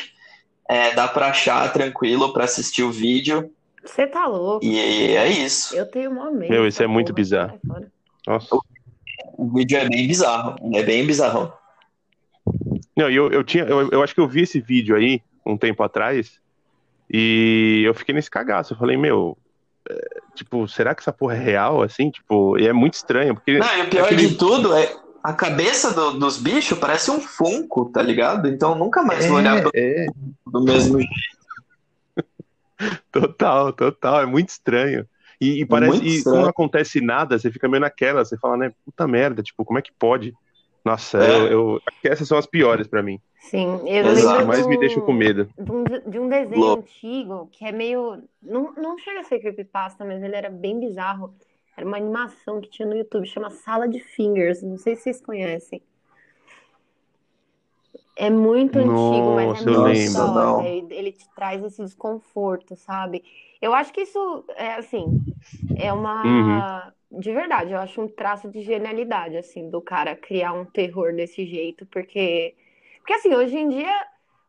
É, dá pra achar tranquilo pra assistir o vídeo. Você tá louco. E é isso. Eu tenho uma medo. Meu, isso é muito porra. bizarro. Nossa. O vídeo é bem bizarro. É bem bizarro. Não, e eu, eu tinha, eu, eu acho que eu vi esse vídeo aí um tempo atrás e eu fiquei nesse cagaço. Eu falei, meu, tipo, será que essa porra é real, assim? Tipo, e é muito estranho, porque Não, e o pior aquele- de tudo é a cabeça do- dos bichos parece um funko, tá ligado? Então nunca mais vou olhar do, é, do mesmo jeito. (laughs) total, total, é muito estranho. E, e parece, muito e estranho. quando não acontece nada, você fica meio naquela, você fala, né, puta merda, tipo, como é que pode? Nossa, É. eu, eu- que essas são as piores pra mim. Sim, eu Exato. As lembro que mais me deixam com medo. de um, de um desenho antigo que é meio. Não, não chega a ser creepypasta, mas ele era bem bizarro. Era uma animação que tinha no YouTube, chama Sala de Fingers. Não sei se vocês conhecem. É muito antigo, mas é muito. Não. Ele, te traz esse desconforto, sabe? Eu acho que isso é assim, é uma. De verdade, eu acho um traço de genialidade, assim, do cara criar um terror desse jeito, porque. Porque assim, hoje em dia,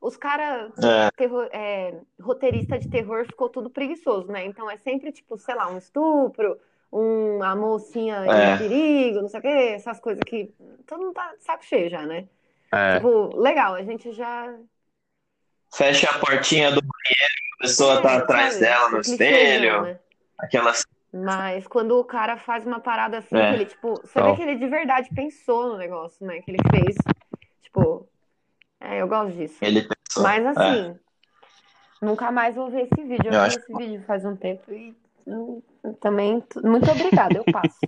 os caras É, é, roteirista de terror ficou tudo preguiçoso, né? Então é sempre, tipo, sei lá, um estupro, um, a mocinha É. em perigo, não sei o quê, essas coisas que todo mundo tá de saco cheio já, né? É, Tipo, legal, a gente já. fecha a portinha do banheiro, a pessoa tá É, atrás sabe? dela no espelho, né? aquelas. Mas quando o cara faz uma parada assim, É. ele, tipo, você vê que ele de verdade pensou no negócio, né? Que ele fez. Tipo, é, eu gosto disso. Ele pensou. Mas É. assim, nunca mais vou ver esse vídeo. Eu, Eu vi acho esse vídeo faz um tempo e hum, também. Muito obrigada, eu passo.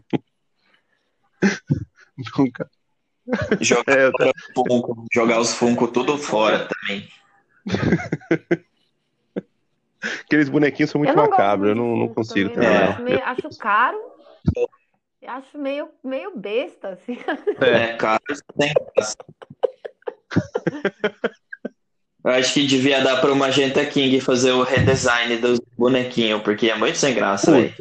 (laughs) nunca. Jogar, É, Funko, jogar os Funko tudo fora também. (laughs) aqueles bonequinhos são muito macabros, eu não, não consigo também. É. Acho, meio- acho caro. Acho meio, meio besta, assim. É. É, tem graça. Eu acho que devia dar para o Magenta King fazer o redesign dos bonequinhos, porque é muito sem graça, velho.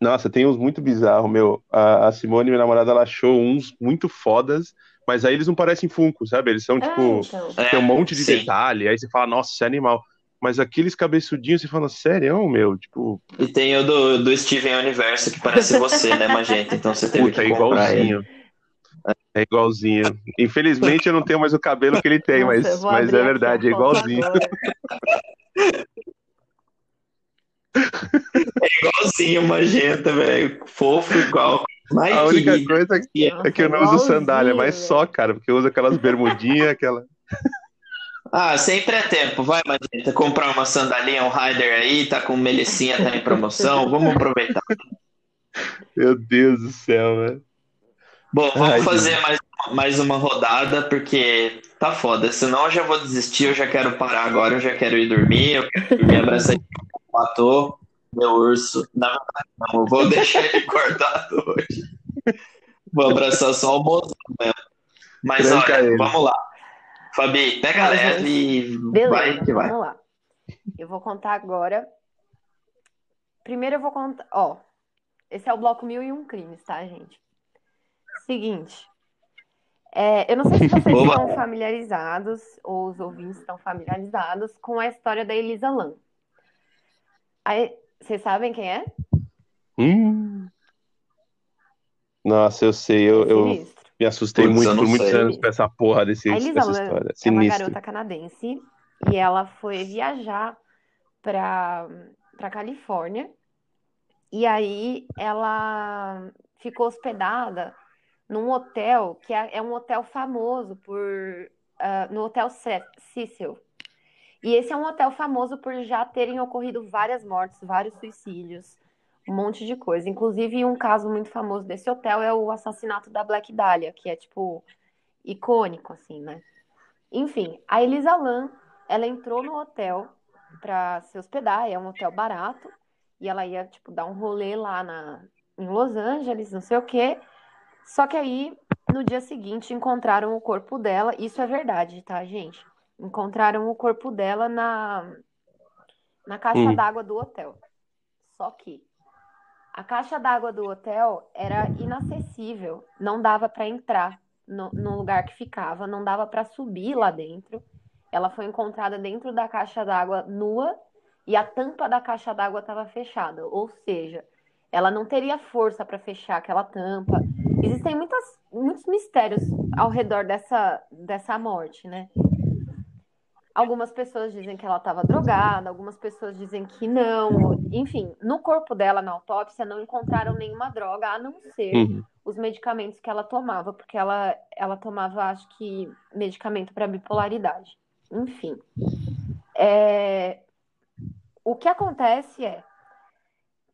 Nossa, tem uns muito bizarros, meu. A, a Simone, minha namorada, ela achou uns muito fodas, mas aí eles não parecem Funko, sabe? Eles são, É, tipo, então. É, tem um monte de sim. detalhe, aí você fala, nossa, isso é animal. Mas aqueles cabeçudinhos, você fala, sério, meu? Tipo, E tem o do, do Steven Universo, que parece você, né, Magenta? Então você puta, é que comprar ele. É igualzinho. Infelizmente eu não tenho mais o cabelo que ele tem, Nossa, mas, mas é verdade, é igualzinho. agora. igualzinho magenta, velho. Fofo igual. Mas A única coisa é Nossa, que eu não uso sandália, igualzinho, mas só, cara, porque eu uso aquelas bermudinhas, aquela. Ah, sempre é tempo. Vai, Magenta, comprar uma sandalinha, um rider aí, tá com melicinha tá em promoção. Vamos aproveitar. Meu Deus do céu, velho. Bom, vamos Ai, fazer mais, mais uma rodada, porque tá foda. Senão eu já vou desistir, eu já quero parar agora, eu já quero ir dormir, eu quero (laughs) dormir abraçadinho com matou meu urso. Na verdade, não, eu vou deixar ele (laughs) guardado hoje. Vou abraçar só o mozão mesmo. Mas Tranca olha, ele. vamos lá. Fabi, pega leve e Beleza, vai que vai. vamos lá. Eu vou contar agora. Primeiro eu vou contar. Ó, esse é o bloco Mil e Um Crimes, tá, gente? Seguinte. é, eu não sei se vocês (laughs) Oba. estão familiarizados, ou os ouvintes estão familiarizados, com a história da Elisa Lam. Aí, vocês sabem quem é? Hum. Nossa, eu sei, eu, eu me assustei Putz, muito por muitos sei. anos com essa porra desse, A Elisa dessa Lam história. é uma garota canadense e ela foi viajar para para Califórnia e aí ela ficou hospedada num hotel que é, é um hotel famoso por ah, no Hotel Ce- Cecil. E esse é um hotel famoso por já terem ocorrido várias mortes, vários suicídios, um monte de coisa. Inclusive, um caso muito famoso desse hotel é o assassinato da Black Dahlia, que é tipo icônico, assim, né? Enfim, a Elisa Lam, ela entrou no hotel para se hospedar, é um hotel barato, e ela ia, tipo, dar um rolê lá na, em Los Angeles, não sei o quê. Só que aí, no dia seguinte, encontraram o corpo dela, isso é verdade, tá, gente? Encontraram o corpo dela na, na caixa Hum. d'água do hotel. Só que a caixa d'água do hotel era inacessível, não dava para entrar no, no lugar que ficava, não dava para subir lá dentro. Ela foi encontrada dentro da caixa d'água nua e a tampa da caixa d'água estava fechada, ou seja, ela não teria força para fechar aquela tampa. Existem muitas, muitos mistérios ao redor dessa, dessa morte, né? Algumas pessoas dizem que ela estava drogada, algumas pessoas dizem que não. Enfim, no corpo dela, na autópsia, não encontraram nenhuma droga, a não ser Uhum. os medicamentos que ela tomava, porque ela, ela tomava, acho que, medicamento para bipolaridade. Enfim. É, O que acontece é,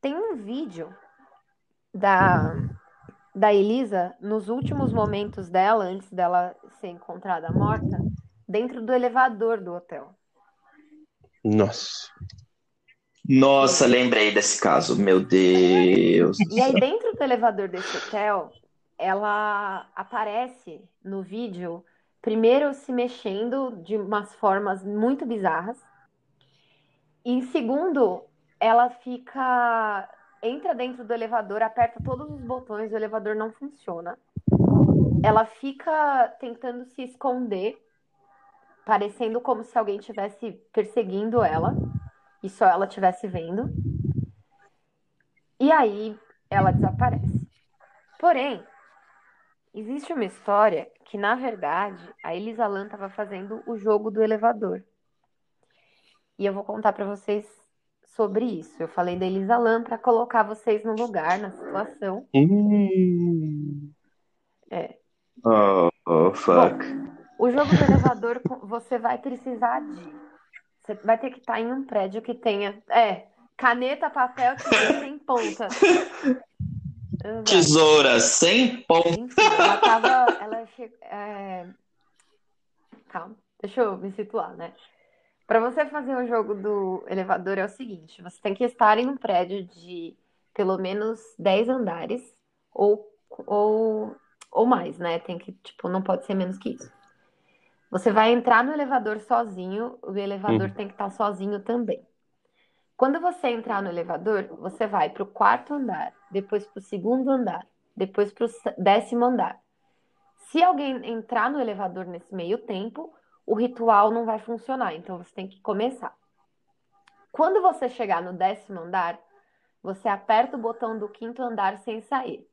tem um vídeo da, da Elisa, nos últimos momentos dela, antes dela ser encontrada morta, dentro do elevador do hotel. Nossa. Nossa, lembrei desse caso. Meu Deus. E aí, dentro do elevador desse hotel, ela aparece no vídeo, primeiro se mexendo de umas formas muito bizarras. E segundo, ela fica. Entra dentro do elevador, aperta todos os botões, o elevador não funciona. Ela fica tentando se esconder, parecendo como se alguém estivesse perseguindo ela e só ela estivesse vendo. E aí ela desaparece. Porém, existe uma história que, na verdade, a Elisa Lam estava fazendo o jogo do elevador. E eu vou contar para vocês sobre isso. Eu falei da Elisa Lam para colocar vocês no lugar, na situação. Hum. Oh, oh, fuck. O jogo do elevador, você vai precisar de. Você vai ter que estar em um prédio que tenha. É, caneta, papel, tesoura sem ponta. Exato. (laughs) Tesoura sem ponta. Enfim, ela tava. Ela che... é, Calma, deixa eu me situar, né? Para você fazer o jogo do elevador é o seguinte: você tem que estar em um prédio de pelo menos 10 andares ou, ou, ou mais, né? Tem que, tipo, não pode ser menos que isso. Você vai entrar no elevador sozinho, o elevador Uhum. tem que estar sozinho também. Quando você entrar no elevador, você vai para o quarto andar, depois para o segundo andar, depois para o décimo andar. Se alguém entrar no elevador nesse meio tempo, o ritual não vai funcionar, então você tem que começar. Quando você chegar no décimo andar, você aperta o botão do quinto andar sem sair.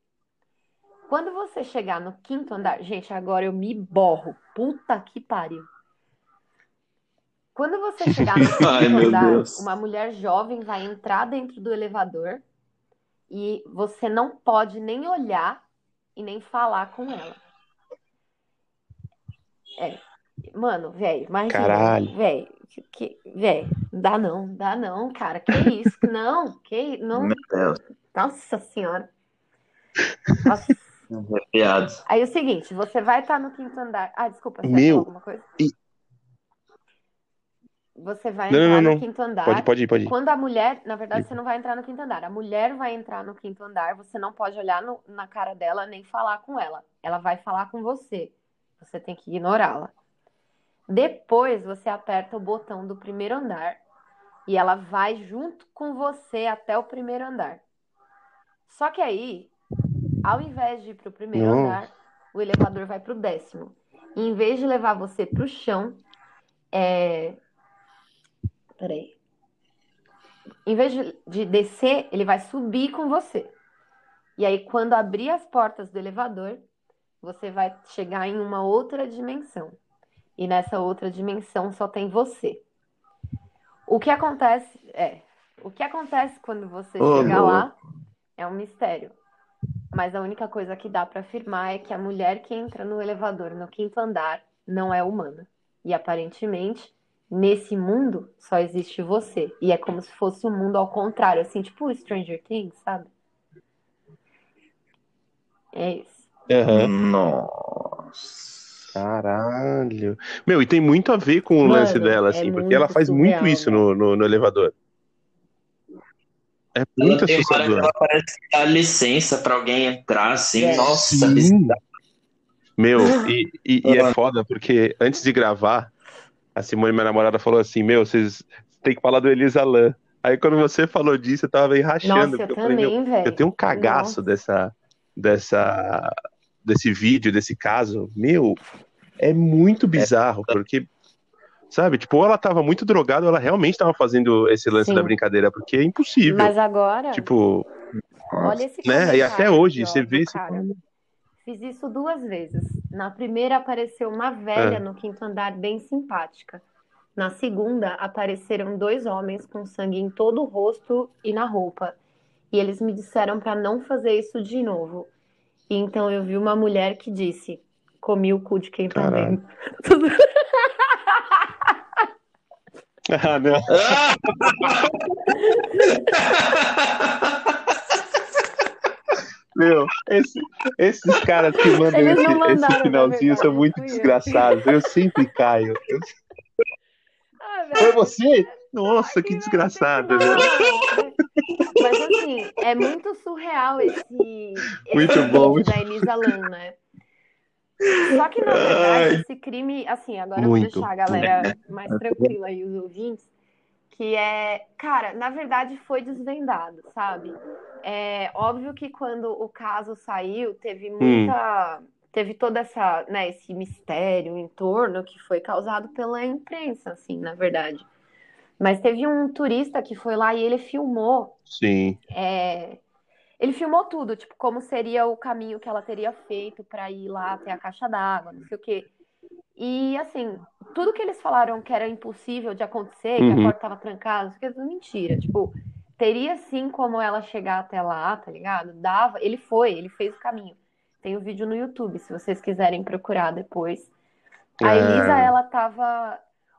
Quando você chegar no quinto andar, gente, agora eu me borro. Puta que pariu. Quando você chegar no (laughs) quinto Ai, andar, uma mulher jovem vai entrar dentro do elevador e você não pode nem olhar e nem falar com ela. É. Mano, velho, imagina. Caralho. Velho, que, velho, dá não, dá não, cara. Que isso? Não, que não. Meu Deus. Nossa senhora. (laughs) Nossa. Arrepiado. Aí é o seguinte, você vai estar no quinto andar. Ah, desculpa, você Meu, alguma coisa? e- Você vai Não, entrar não, no não. quinto andar. Pode, pode ir, pode ir. Quando a mulher, na verdade, você não vai entrar no quinto andar. A mulher vai entrar no quinto andar, você não pode olhar no- na cara dela nem falar com ela. Ela vai falar com você. Você tem que ignorá-la. Depois você aperta o botão do primeiro andar e ela vai junto com você até o primeiro andar. Só que aí, ao invés de ir para o primeiro Nossa. andar, o elevador vai para o décimo. E em vez de levar você para o chão, é... Peraí. Em vez de, de descer, ele vai subir com você. E aí, quando abrir as portas do elevador, você vai chegar em uma outra dimensão. E nessa outra dimensão só tem você. O que acontece é, o que acontece quando você chegar louco. lá é um mistério. Mas a única coisa que dá pra afirmar é que a mulher que entra no elevador no quinto andar não é humana. E aparentemente, nesse mundo só existe você. E é como se fosse um mundo ao contrário, assim, tipo o Stranger Things, sabe? É isso. Aham. Nossa. Caralho. Meu, e tem muito a ver com o Mano, lance dela, é assim, porque muito ela faz muito surreal, isso no, no, no elevador. É muito Ela tem hora que assustador. ela parece que dá licença pra alguém entrar, assim. É. Nossa, Sim. Meu, e, e, e é foda, porque antes de gravar, a Simone, minha namorada, falou assim: Meu, vocês têm que falar do Elisa Lam. Aí quando você falou disso, eu tava bem rachando, Nossa, eu porque eu falei, meu, também, velho. eu tenho um cagaço Nossa. dessa, dessa, desse vídeo, desse caso. Meu, é muito bizarro, porque, sabe, tipo, ou ela tava muito drogada, ou ela realmente tava fazendo esse lance Sim. da brincadeira, porque é impossível. Mas agora, Tipo, olha esse né? E até hoje, você vê esse cara. Fiz isso duas vezes. Na primeira apareceu uma velha É. no quinto andar bem simpática. Na segunda apareceram dois homens com sangue em todo o rosto e na roupa. E eles me disseram para não fazer isso de novo. E então eu vi uma mulher que disse: "Comi o cu de quem tá Caralho. vendo". Ah, não. Meu, esse- esses caras que mandam esse, esse na finalzinho são muito desgraçados. Eu sempre caio. Eu- Ah, Foi velho, você? Nossa, que desgraçado, né? Mas assim, é muito surreal esse, esse Muito vídeo bom, muito da Elisa Lam, né? Só que, na verdade, esse crime, assim, agora eu vou Muito. deixar a galera mais tranquila aí, os ouvintes, que é, cara, na verdade foi desvendado, sabe? É óbvio que quando o caso saiu, teve muita. Teve toda essa, né, esse mistério em torno que foi causado pela imprensa, assim, na verdade. Mas teve um turista que foi lá e ele filmou Sim. é, ele filmou tudo, tipo, como seria o caminho que ela teria feito para ir lá até a caixa d'água, não sei o quê. E assim, tudo que eles falaram que era impossível de acontecer, que a Uhum. porta estava trancada, não sei o que, é tudo mentira. Tipo, teria sim como ela chegar até lá, tá ligado? Dava, ele foi, ele fez o caminho. Tem o vídeo no YouTube, se vocês quiserem procurar depois. A Ah. Elisa, ela tava.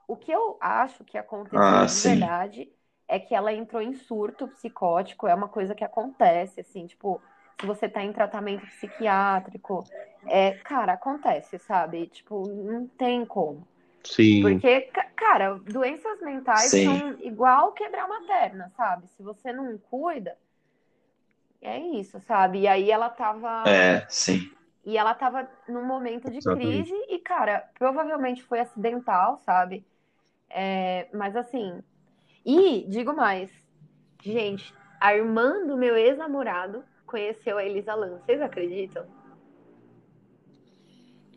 O que eu acho que aconteceu Ah, de sim. verdade é que ela entrou em surto psicótico, é uma coisa que acontece, assim, tipo, se você tá em tratamento psiquiátrico, é, cara, acontece, sabe? Tipo, não tem como. Sim. Porque, ca- cara, doenças mentais Sim. são igual quebrar uma perna, sabe? Se você não cuida, é isso, sabe? E aí ela tava. É, sim. E ela tava num momento de Exatamente. crise e, cara, provavelmente foi acidental, sabe? É, mas assim. E, digo mais, gente, a irmã do meu ex-namorado conheceu a Elisa Lam. Vocês acreditam?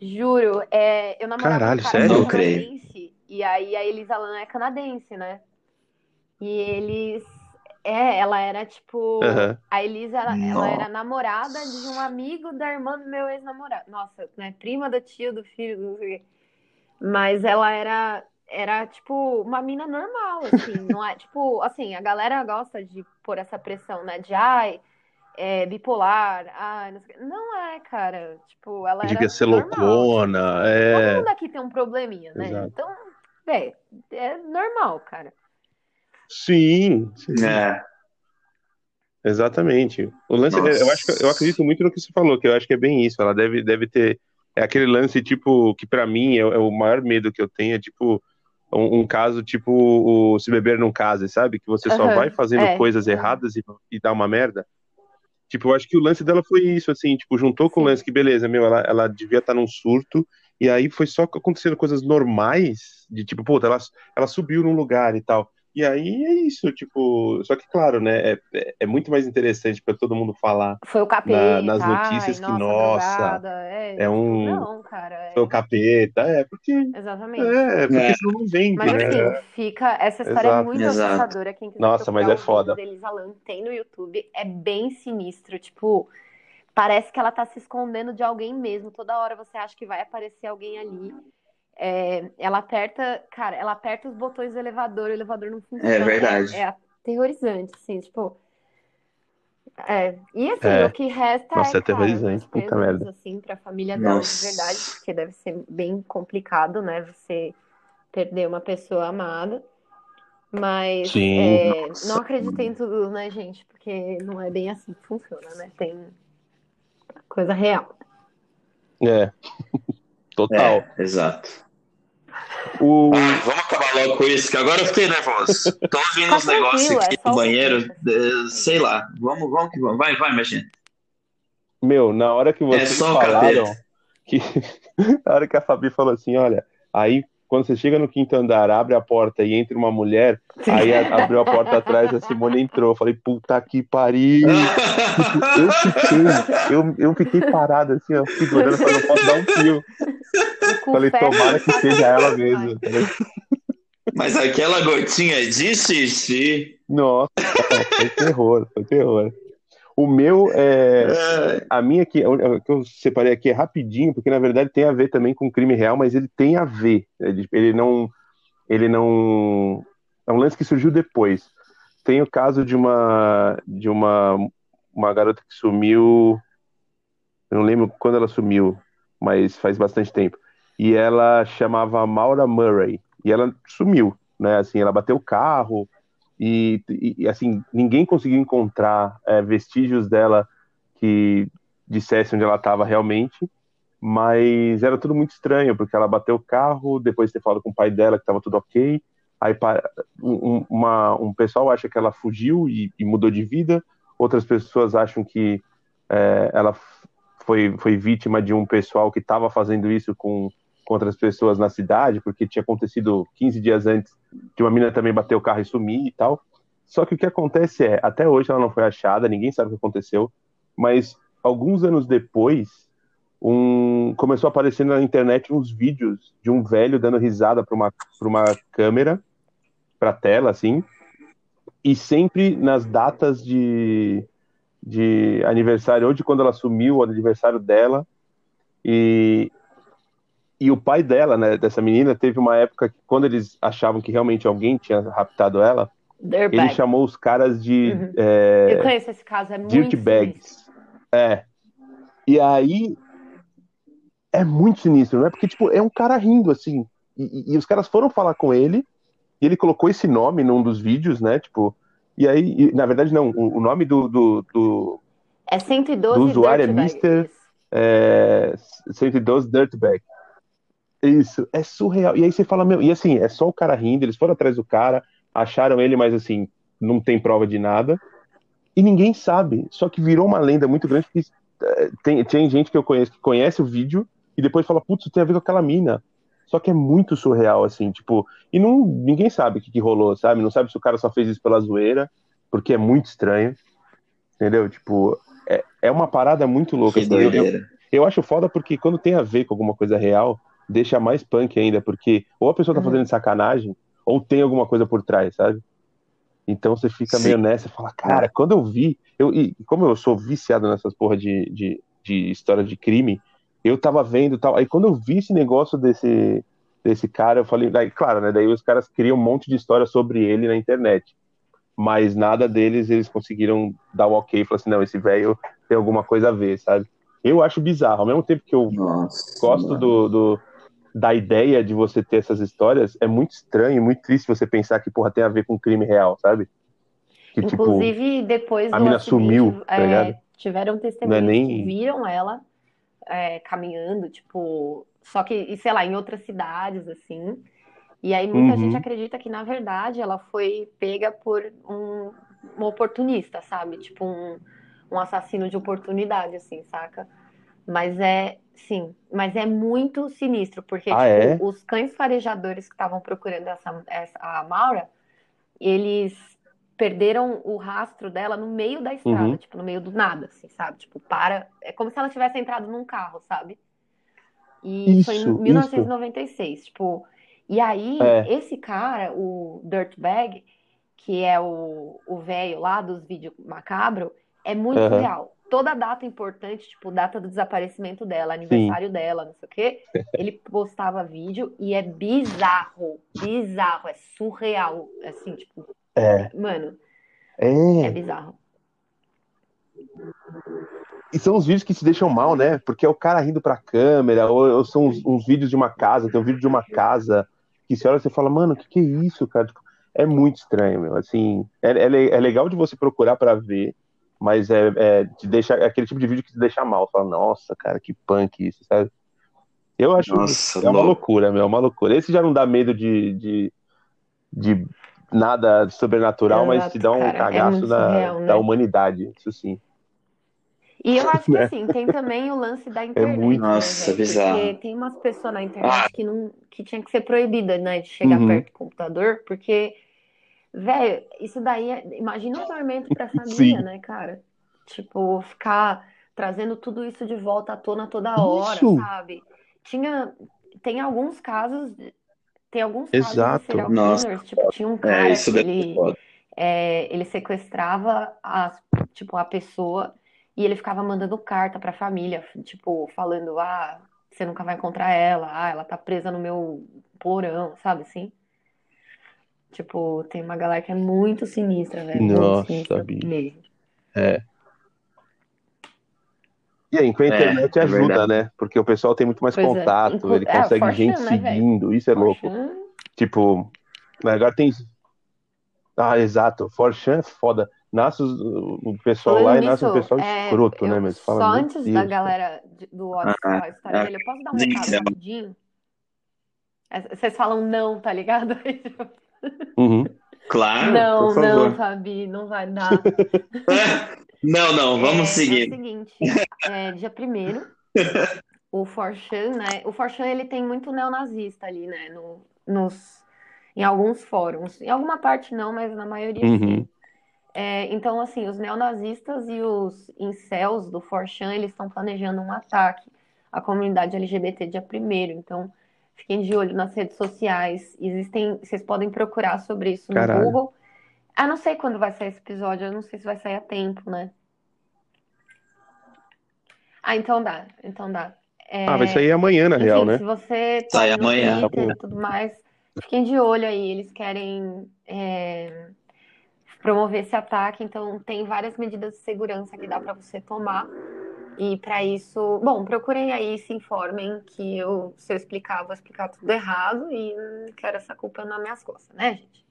Juro, é, eu namorava Caralho, um cara sério? Não creio. canadense, e aí a Elisa Lam é canadense, né? E eles. É, ela era tipo. Aham. A Elisa, ela, ela era namorada de um amigo da irmã do meu ex-namorado. Nossa, né? Prima do tio, do filho, do não sei o quê. Mas ela era. Era, tipo, uma mina normal, assim, não é, tipo, assim, a galera gosta de pôr essa pressão, né, de, ai, é, bipolar, ai, não sei. Não é, cara, tipo, ela Devia era ser normal. loucona, Todo é. mundo aqui tem um probleminha, né? Exato. Então, é, é normal, cara. Sim, sim. É. Exatamente. O lance, Nossa. eu acho que eu acredito muito no que você falou, que eu acho que é bem isso. Ela deve, deve ter é aquele lance tipo que pra mim é, é o maior medo que eu tenho, é tipo um, um caso tipo o se beber não case, sabe? Que você só Aham, vai fazendo é. coisas erradas e, e dá uma merda. Tipo, eu acho que o lance dela foi isso, assim, tipo, juntou com o lance que, beleza, meu, ela, ela devia estar num surto, e aí foi só acontecendo coisas normais, de tipo, puta, ela, ela subiu num lugar e tal. E aí é isso, tipo, só que claro, né, é, é- é muito mais interessante pra todo mundo falar Foi o capeta, nas ai, notícias que, nossa, nossa, é, é um- Não, cara, é- foi o capeta, é, porque, exatamente. é, porque É. senão não vende, Mas né? assim, fica. Essa história Exato. é muito Exato. assustadora. Quem quiser Nossa, mas é foda. da Elisa Lam, tem no YouTube. É bem sinistro. Tipo, parece que ela tá se escondendo de alguém mesmo. Toda hora você acha que vai aparecer alguém ali. É, ela aperta, cara, ela aperta os botões do elevador, o elevador não funciona. É verdade. É, é aterrorizante, assim, tipo. É, e assim, É. o que resta Nossa, é, é cara, aterrorizante, meus puta merda. assim, pra família dela de Nossa. verdade, porque deve ser bem complicado, né? Você perder uma pessoa amada. Mas Sim. é, não acreditei em tudo, né, gente? Porque não é bem assim que funciona, né? Tem coisa real. É, total. É, exato. O... Ah, vamos acabar logo com isso, que agora eu fiquei nervoso. Tô ouvindo Tá uns negócios aqui é no banheiro, eh, sei lá. Vamos, vamos que vamos. Vai, vai, imagina. Meu, na hora que vocês É só o falaram que (laughs) na hora que a Fabi falou assim, olha, aí quando você chega no quinto andar, abre a porta e entra uma mulher, aí a- abriu a porta atrás, a Simone entrou. Eu falei, puta que pariu! (laughs) Eu fiquei, eu, eu fiquei parado assim, ó, segurando, falei, não posso dar um fio. Falei, tomara que seja ela mesmo. Mas aquela gotinha de xixi. Nossa, foi terror, foi terror. O meu é. É, A minha aqui, a que eu separei aqui é rapidinho, porque na verdade tem a ver também com crime real, mas ele tem a ver. Ele, ele não. Ele não. É um lance que surgiu depois. Tem o caso de uma. De uma. Uma garota que sumiu. Eu não lembro quando ela sumiu, mas faz bastante tempo. E ela chamava Maura Murray. E ela sumiu, né? Assim, ela bateu o carro. E, e, assim, ninguém conseguiu encontrar é, vestígios dela que dissesse onde ela estava realmente, mas era tudo muito estranho, porque ela bateu o carro, depois de ter falado com o pai dela que estava tudo ok, aí um, uma- um pessoal acha que ela fugiu e, e mudou de vida, outras pessoas acham que é, ela foi, foi vítima de um pessoal que estava fazendo isso com, com outras pessoas na cidade, porque tinha acontecido 15 dias antes de uma menina também bater o carro e sumir e tal. Só que o que acontece é, até hoje ela não foi achada, ninguém sabe o que aconteceu, mas alguns anos depois, um, começou a aparecer na internet uns vídeos de um velho dando risada para uma, uma câmera, para tela, assim, e sempre nas datas de, de aniversário, ou de quando ela sumiu, do aniversário dela, e, e o pai dela, né, dessa menina, teve uma época que quando eles achavam que realmente alguém tinha raptado ela, ele Dirtbag. chamou os caras de Uhum. é, Eu conheço esse caso, é muito dirtbags. É. E aí é muito sinistro, né? Porque, tipo, é um cara rindo, assim. E, e- os caras foram falar com ele, e ele colocou esse nome num dos vídeos, né? Tipo, e aí, e, na verdade, não, o, o nome do, do, do É 112 Do usuário é Mr. é, 112 Dirtbag. Isso, é surreal. E aí você fala, meu, e assim, é só o cara rindo, eles foram atrás do cara, acharam ele, mas assim, não tem prova de nada. E ninguém sabe. Só que virou uma lenda muito grande, porque eh, tem, tem gente que eu conheço que conhece o vídeo e depois fala, putz, tem a ver com aquela mina. Só que é muito surreal, assim, tipo, e não, ninguém sabe o que, que rolou, sabe? Não sabe se o cara só fez isso pela zoeira, porque é muito estranho. Entendeu? Tipo, é, é uma parada muito louca. assim. Eu- eu acho foda porque quando tem a ver com alguma coisa real, deixa mais punk ainda, porque ou a pessoa tá Uhum. fazendo sacanagem, ou tem alguma coisa por trás, sabe? Então você fica Sim. meio nessa e fala, cara, quando eu vi, eu, e como eu sou viciado nessas porra de, de, de história de crime, eu tava vendo tal. Aí quando eu vi esse negócio desse, desse cara, eu falei, daí, claro, né? Daí os caras criam um monte de história sobre ele na internet. Mas nada deles eles conseguiram dar o ok e falar assim, não, esse velho tem alguma coisa a ver, sabe? Eu acho bizarro, ao mesmo tempo que eu Nossa, gosto do, do- da ideia de você ter essas histórias, é muito estranho, muito triste você pensar que, porra, tem a ver com crime real, sabe? Que, tipo, Inclusive, depois a do mina sumiu, tá é, ligado? tiveram testemunhas é nem- que viram ela é, caminhando, tipo, só que, sei lá, em outras cidades, assim. E aí muita Uhum. gente acredita que, na verdade, ela foi pega por um, um oportunista, sabe? Tipo, um, um assassino de oportunidade, assim, saca? Mas é, sim, mas é muito sinistro, porque, Ah, tipo, é? os cães farejadores que estavam procurando essa, essa, a Maura, eles perderam o rastro dela no meio da estrada, Uhum. tipo, no meio do nada, assim, sabe? Tipo, para. É como se ela tivesse entrado num carro, sabe? E foi Isso, em 1996, tipo. E aí, É. esse cara, o Dirtbag, que é o velho lá dos vídeos macabro, é muito Aham. real. Toda data importante, tipo, data do desaparecimento dela, aniversário dela, não sei o quê, (laughs) ele postava vídeo e é bizarro, bizarro, é surreal, assim, tipo, É. mano, é É. bizarro. E são os vídeos que se deixam mal, né? Porque é o cara rindo pra câmera, ou, ou são uns, uns vídeos de uma casa, tem um vídeo de uma casa que você olha e você fala, mano, o que, que é isso, cara? Tipo, é muito estranho, meu. Assim, é, é, é legal de você procurar pra ver, mas é, é, te deixa, é aquele tipo de vídeo que te deixa mal. Você fala, nossa, cara, que punk isso, sabe? Eu acho Nossa, é uma louco. loucura, meu, é uma loucura. Esse já não dá medo de, de, de nada sobrenatural, mas te dá um cara, é cagaço muito da, surreal, né? da humanidade, isso sim. E eu acho que Né? (laughs) assim, tem também o lance da internet, muito- né, Nossa, bizarro. Porque tem umas pessoas na internet que não que tinha que ser proibida, né, de chegar Uhum. perto do computador, porque, velho, isso daí, é- imagina um tormento pra família, Sim. né, cara? Tipo, ficar trazendo tudo isso de volta à tona toda hora, Isso. sabe? Tinha, tem alguns casos, tem alguns casos de Exato. serial Nossa. killers, tipo, tinha um cara É, isso que ele é, ele sequestrava a, tipo, a pessoa e ele ficava mandando carta pra família, tipo, falando, ah, você nunca vai encontrar ela, ah, ela tá presa no meu porão, sabe assim? Tipo, tem uma galera que é muito sinistra, velho, Nossa, sinistra bicho. mesmo. E aí, com a É, internet é ajuda, verdade. né? Porque o pessoal tem muito mais Pois é. contato, Inclu- ele é, consegue Forchan, gente né, seguindo, isso é louco. Tipo, agora tem. Ah, exato. Forchan é foda. Nasce o pessoal lá Falando e nasce um nisso, pessoal é, escroto, né? Mas fala, só antes Deus, da cara. galera do Watts Ah, falar a história ah, dele, eu posso dar um recado rapidinho? É, Vocês falam não, tá ligado? (laughs) Uhum. Claro, Não, por favor. não, Fabi, não vai dar. (laughs) Não, não, É, vamos É o seguir. seguinte, é, dia primeiro, (laughs) o Forchan, né? O Forchan ele tem muito neonazista ali, né? No, nos, em alguns fóruns. Em alguma parte não, mas na maioria Uhum. sim. É, então, assim, os neonazistas e os incels do Forchan, eles estão planejando um ataque à comunidade LGBT dia primeiro. Então, fiquem de olho nas redes sociais. Existem, vocês podem procurar sobre isso no Caralho. Google. Ah, não sei quando vai sair esse episódio, eu não sei se vai sair a tempo, né? Ah, então dá, então dá. É, Ah, vai sair amanhã, na enfim, real, né? se você tá Sai amanhã. Twitter e tudo mais, fiquem de olho aí. Eles querem é, promover esse ataque, então tem várias medidas de segurança que dá para você tomar. E para isso, bom, procurem aí, se informem que eu, se eu explicar, vou explicar tudo errado e não quero essa culpa nas minhas costas, né, gente?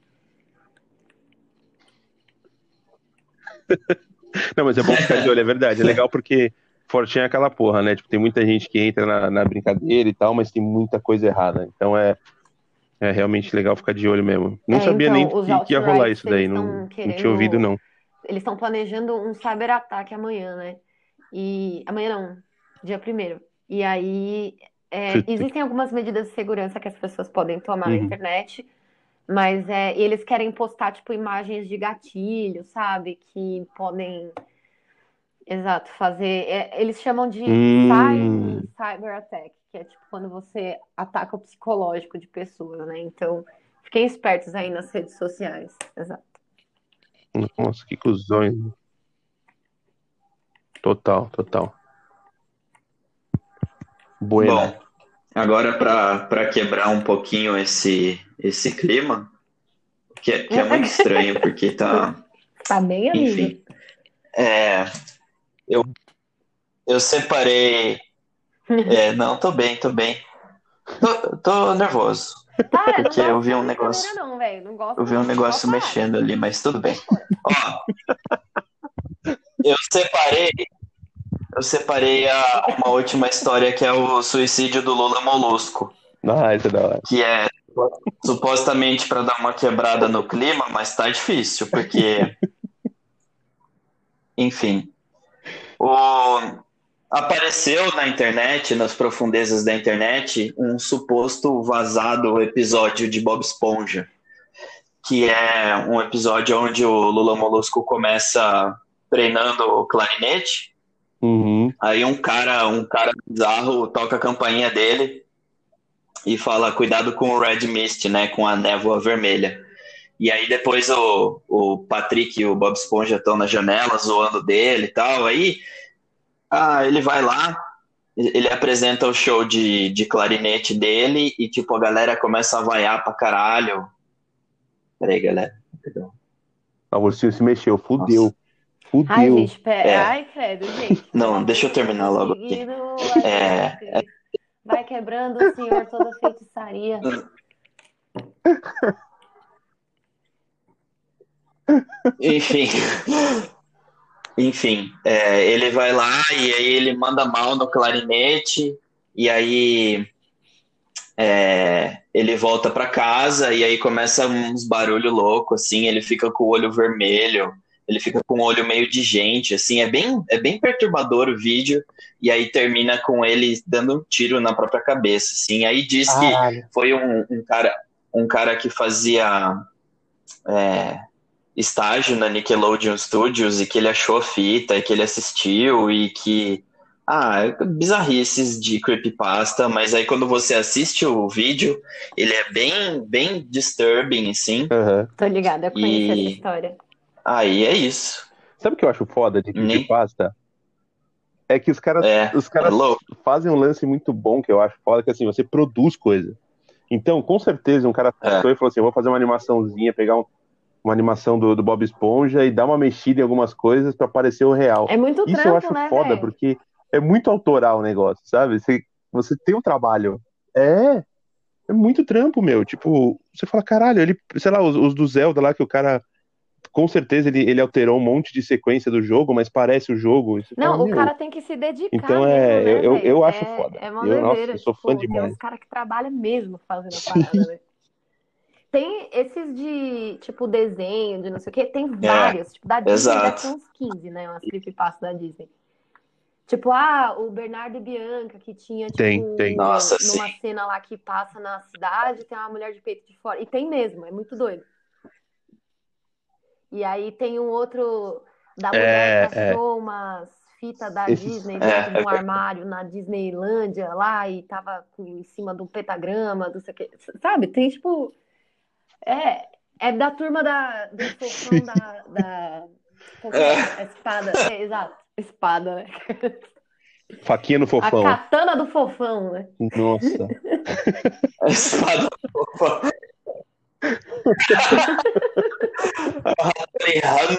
(laughs) Não, mas é bom ficar de olho, é verdade. É legal porque Fortinha é aquela porra, né? Tipo, tem muita gente que entra na, na brincadeira e tal, mas tem muita coisa errada. Então é, é realmente legal ficar de olho mesmo. Não É, sabia então, nem que, que ia rolar isso daí. Não, tão não querendo- tinha ouvido, não. Eles estão planejando um cyberataque amanhã, né? E amanhã não, dia primeiro. E aí é, existem algumas medidas de segurança que as pessoas podem tomar na Uhum. internet, mas é, eles querem postar tipo imagens de gatilho, sabe? Que podem, exato, fazer. é, eles chamam de Hum. cy- cyber attack, que é tipo quando você ataca o psicológico de pessoas, né? Então fiquem espertos aí nas redes sociais. Exato. Nossa, que cuzões. Total, total. Bueno. Bom, agora para quebrar um pouquinho esse, esse clima, que é, que é muito estranho, porque tá. (laughs) Tá bem, amigo? Enfim. É, eu, eu separei. É, (laughs) não, tô bem, tô bem. Tô, tô nervoso. Para, não Porque eu vi um negócio- Não, velho. Não gosto Eu vi um não. negócio mexendo ali, mas tudo bem. Ó, (laughs) eu separei. Eu separei a, uma última história que é o suicídio do Lula Molusco, Ah, isso é da hora. que é supostamente para dar uma quebrada no clima, mas tá difícil, porque. Enfim. O... Apareceu na internet, nas profundezas da internet, um suposto vazado episódio de Bob Esponja, que é um episódio onde o Lula Molusco começa treinando o clarinete, Uhum. aí um cara, um cara bizarro toca a campainha dele e fala cuidado com o Red Mist, né, com a névoa vermelha. E aí depois o, o Patrick e o Bob Esponja estão na janela zoando dele e tal. Aí ah, ele vai lá, ele apresenta o show de, de clarinete dele e tipo a galera começa a vaiar pra caralho. Peraí, galera. Perdão. Ah, ursinho se mexeu, fudeu. Fudeu. Ai, gente, pera. É. Ai, credo, gente. Não, deixa eu terminar logo aqui. Vai, É, vai quebrando o senhor toda feitiçaria. Enfim. Enfim, é, ele vai lá e aí ele manda mal no clarinete, e aí é, ele volta pra casa e aí começa uns barulho louco, assim, ele fica com o olho vermelho, ele fica com o olho meio de gente, assim, é bem, é bem perturbador o vídeo, e aí termina com ele dando um tiro na própria cabeça, assim, aí diz que Caralho. foi um, um cara um cara que fazia é, estágio na Nickelodeon Studios e que ele achou a fita e que ele assistiu e que ah, bizarrices de creepypasta, mas aí quando você assiste o vídeo, ele é bem bem disturbing assim. Aham. Tô ligada, eu conheço E- essa história. Aí é isso. Sabe o que eu acho foda de Nem- creepypasta? É que os caras, É, os é caras louco. fazem um lance muito bom que eu acho foda, que assim, você produz coisa. Então, com certeza, um cara É. e falou assim: eu vou fazer uma animaçãozinha, pegar um- uma animação do, do Bob Esponja e dar uma mexida em algumas coisas pra parecer o real. É muito Isso eu trampo, acho né, foda, velho? porque é muito autoral o negócio, sabe? Você, você tem um trabalho. É. É muito trampo, meu. Tipo, você fala, caralho, ele, sei lá, os, os do Zelda lá que o cara. Com certeza ele, ele alterou um monte de sequência do jogo, mas parece o jogo. Você Não, fala, o cara tem que se dedicar Então, mesmo, é, né, eu- eu- eu acho é, foda. É uma Eu- nossa, eu sou tipo, fã tem demais. uns caras que trabalham mesmo fazendo a parada, né? Tem esses de, tipo, desenho, de não sei o quê, tem vários. Tipo, da Disney exato. ter uns 15, né? Umas creepypastas da Disney. Tipo, ah, o Bernardo e Bianca, que tinha, tipo, Tem, tem. Nossa, numa sim. cena lá que passa na cidade, tem uma mulher de peito de fora. E tem mesmo, é muito doido. E aí tem um outro da mulher que É, é. achou umas fitas da Esses- Disney É, dentro é de um (laughs) armário na Disneylândia lá e tava em cima de um pentagrama, não sei o quê. Sabe? Tem tipo. É, é da turma da, do fofão da, (laughs) da. Que é? A espada. É, exato. Espada, né? (laughs) Faquinha no A fofão. katana do fofão, né? Nossa. A espada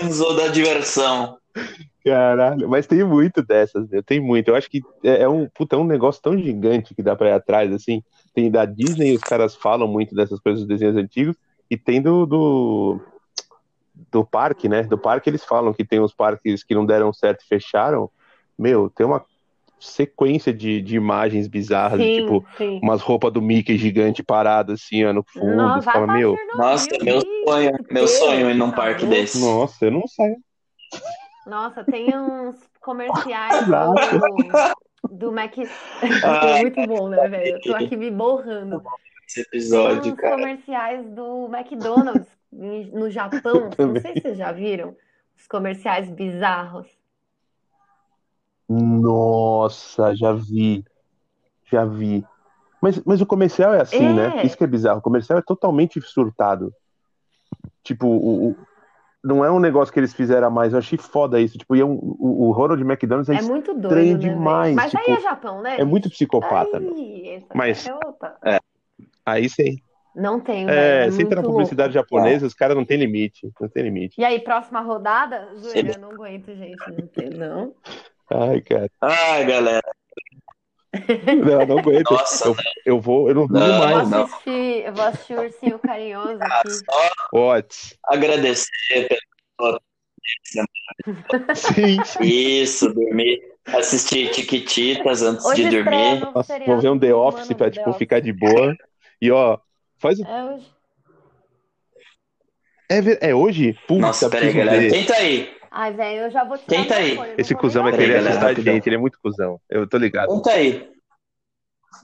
Hanzo da diversão. Caralho, mas tem muito dessas, meu, tem muito. Eu acho que é, é um, puta, é um negócio tão gigante que dá pra ir atrás, assim. Tem da Disney, os caras falam muito dessas coisas dos desenhos antigos, e tem do, do, do parque, né? Do parque eles falam que tem os parques que não deram certo e fecharam. Meu, tem uma sequência de, de imagens bizarras, Sim, tipo, sim. umas roupas do Mickey gigante parada assim, ó, no fundo. Vai fala, meu, Nossa, meu sonho, meu sonho ir num parque desse. nossa, eu não saio. Nossa, tem uns comerciais (laughs) do, do Mac. (laughs) Ai. (laughs) Muito bom, né, velho? Eu tô aqui me borrando. Esse Tem episódio, uns cara. comerciais do McDonald's no Japão. Não sei se vocês já viram. Os comerciais bizarros. Nossa, já vi. Já vi. Mas, mas o comercial é assim, É. né? Isso que é bizarro. O comercial é totalmente surtado. Tipo, o, o- não é um negócio que eles fizeram a mais. Eu achei foda isso. Tipo, e é um- o, o Ronald McDonald é, É muito doido, né, demais, Mas tipo, aí é Japão, né? é muito psicopata. Aí, Mas- é outra. Aí sim. Não tem, É, velho. você entra na publicidade louco. japonesa, os caras não tem limite. Não tem limite. E aí, próxima rodada? Zoeira, eu não aguento, gente. Não tem, não. Ai, cara. Ai, galera. Não, não aguento. Nossa, eu, eu vou, eu não Não, Eu mais. vou não. assistir, eu vou assistir o Ursinho Carinhoso aqui. Otis. agradecer pelo Sim, sim. isso, dormir, assistir Tiquititas antes Hoje de dormir. Nossa, vou ver um The Office pra, tipo, The Office. ficar de boa. E, ó, faz o... É hoje. É, é hoje? Puta, Nossa, peraí, galera. ver. Tá aí? Ai, velho, eu já vou tirar Quem tá meu aí? Esse cuzão vai querer assustar a gente, ele é muito cuzão. Eu tô ligado. Quem tá aí?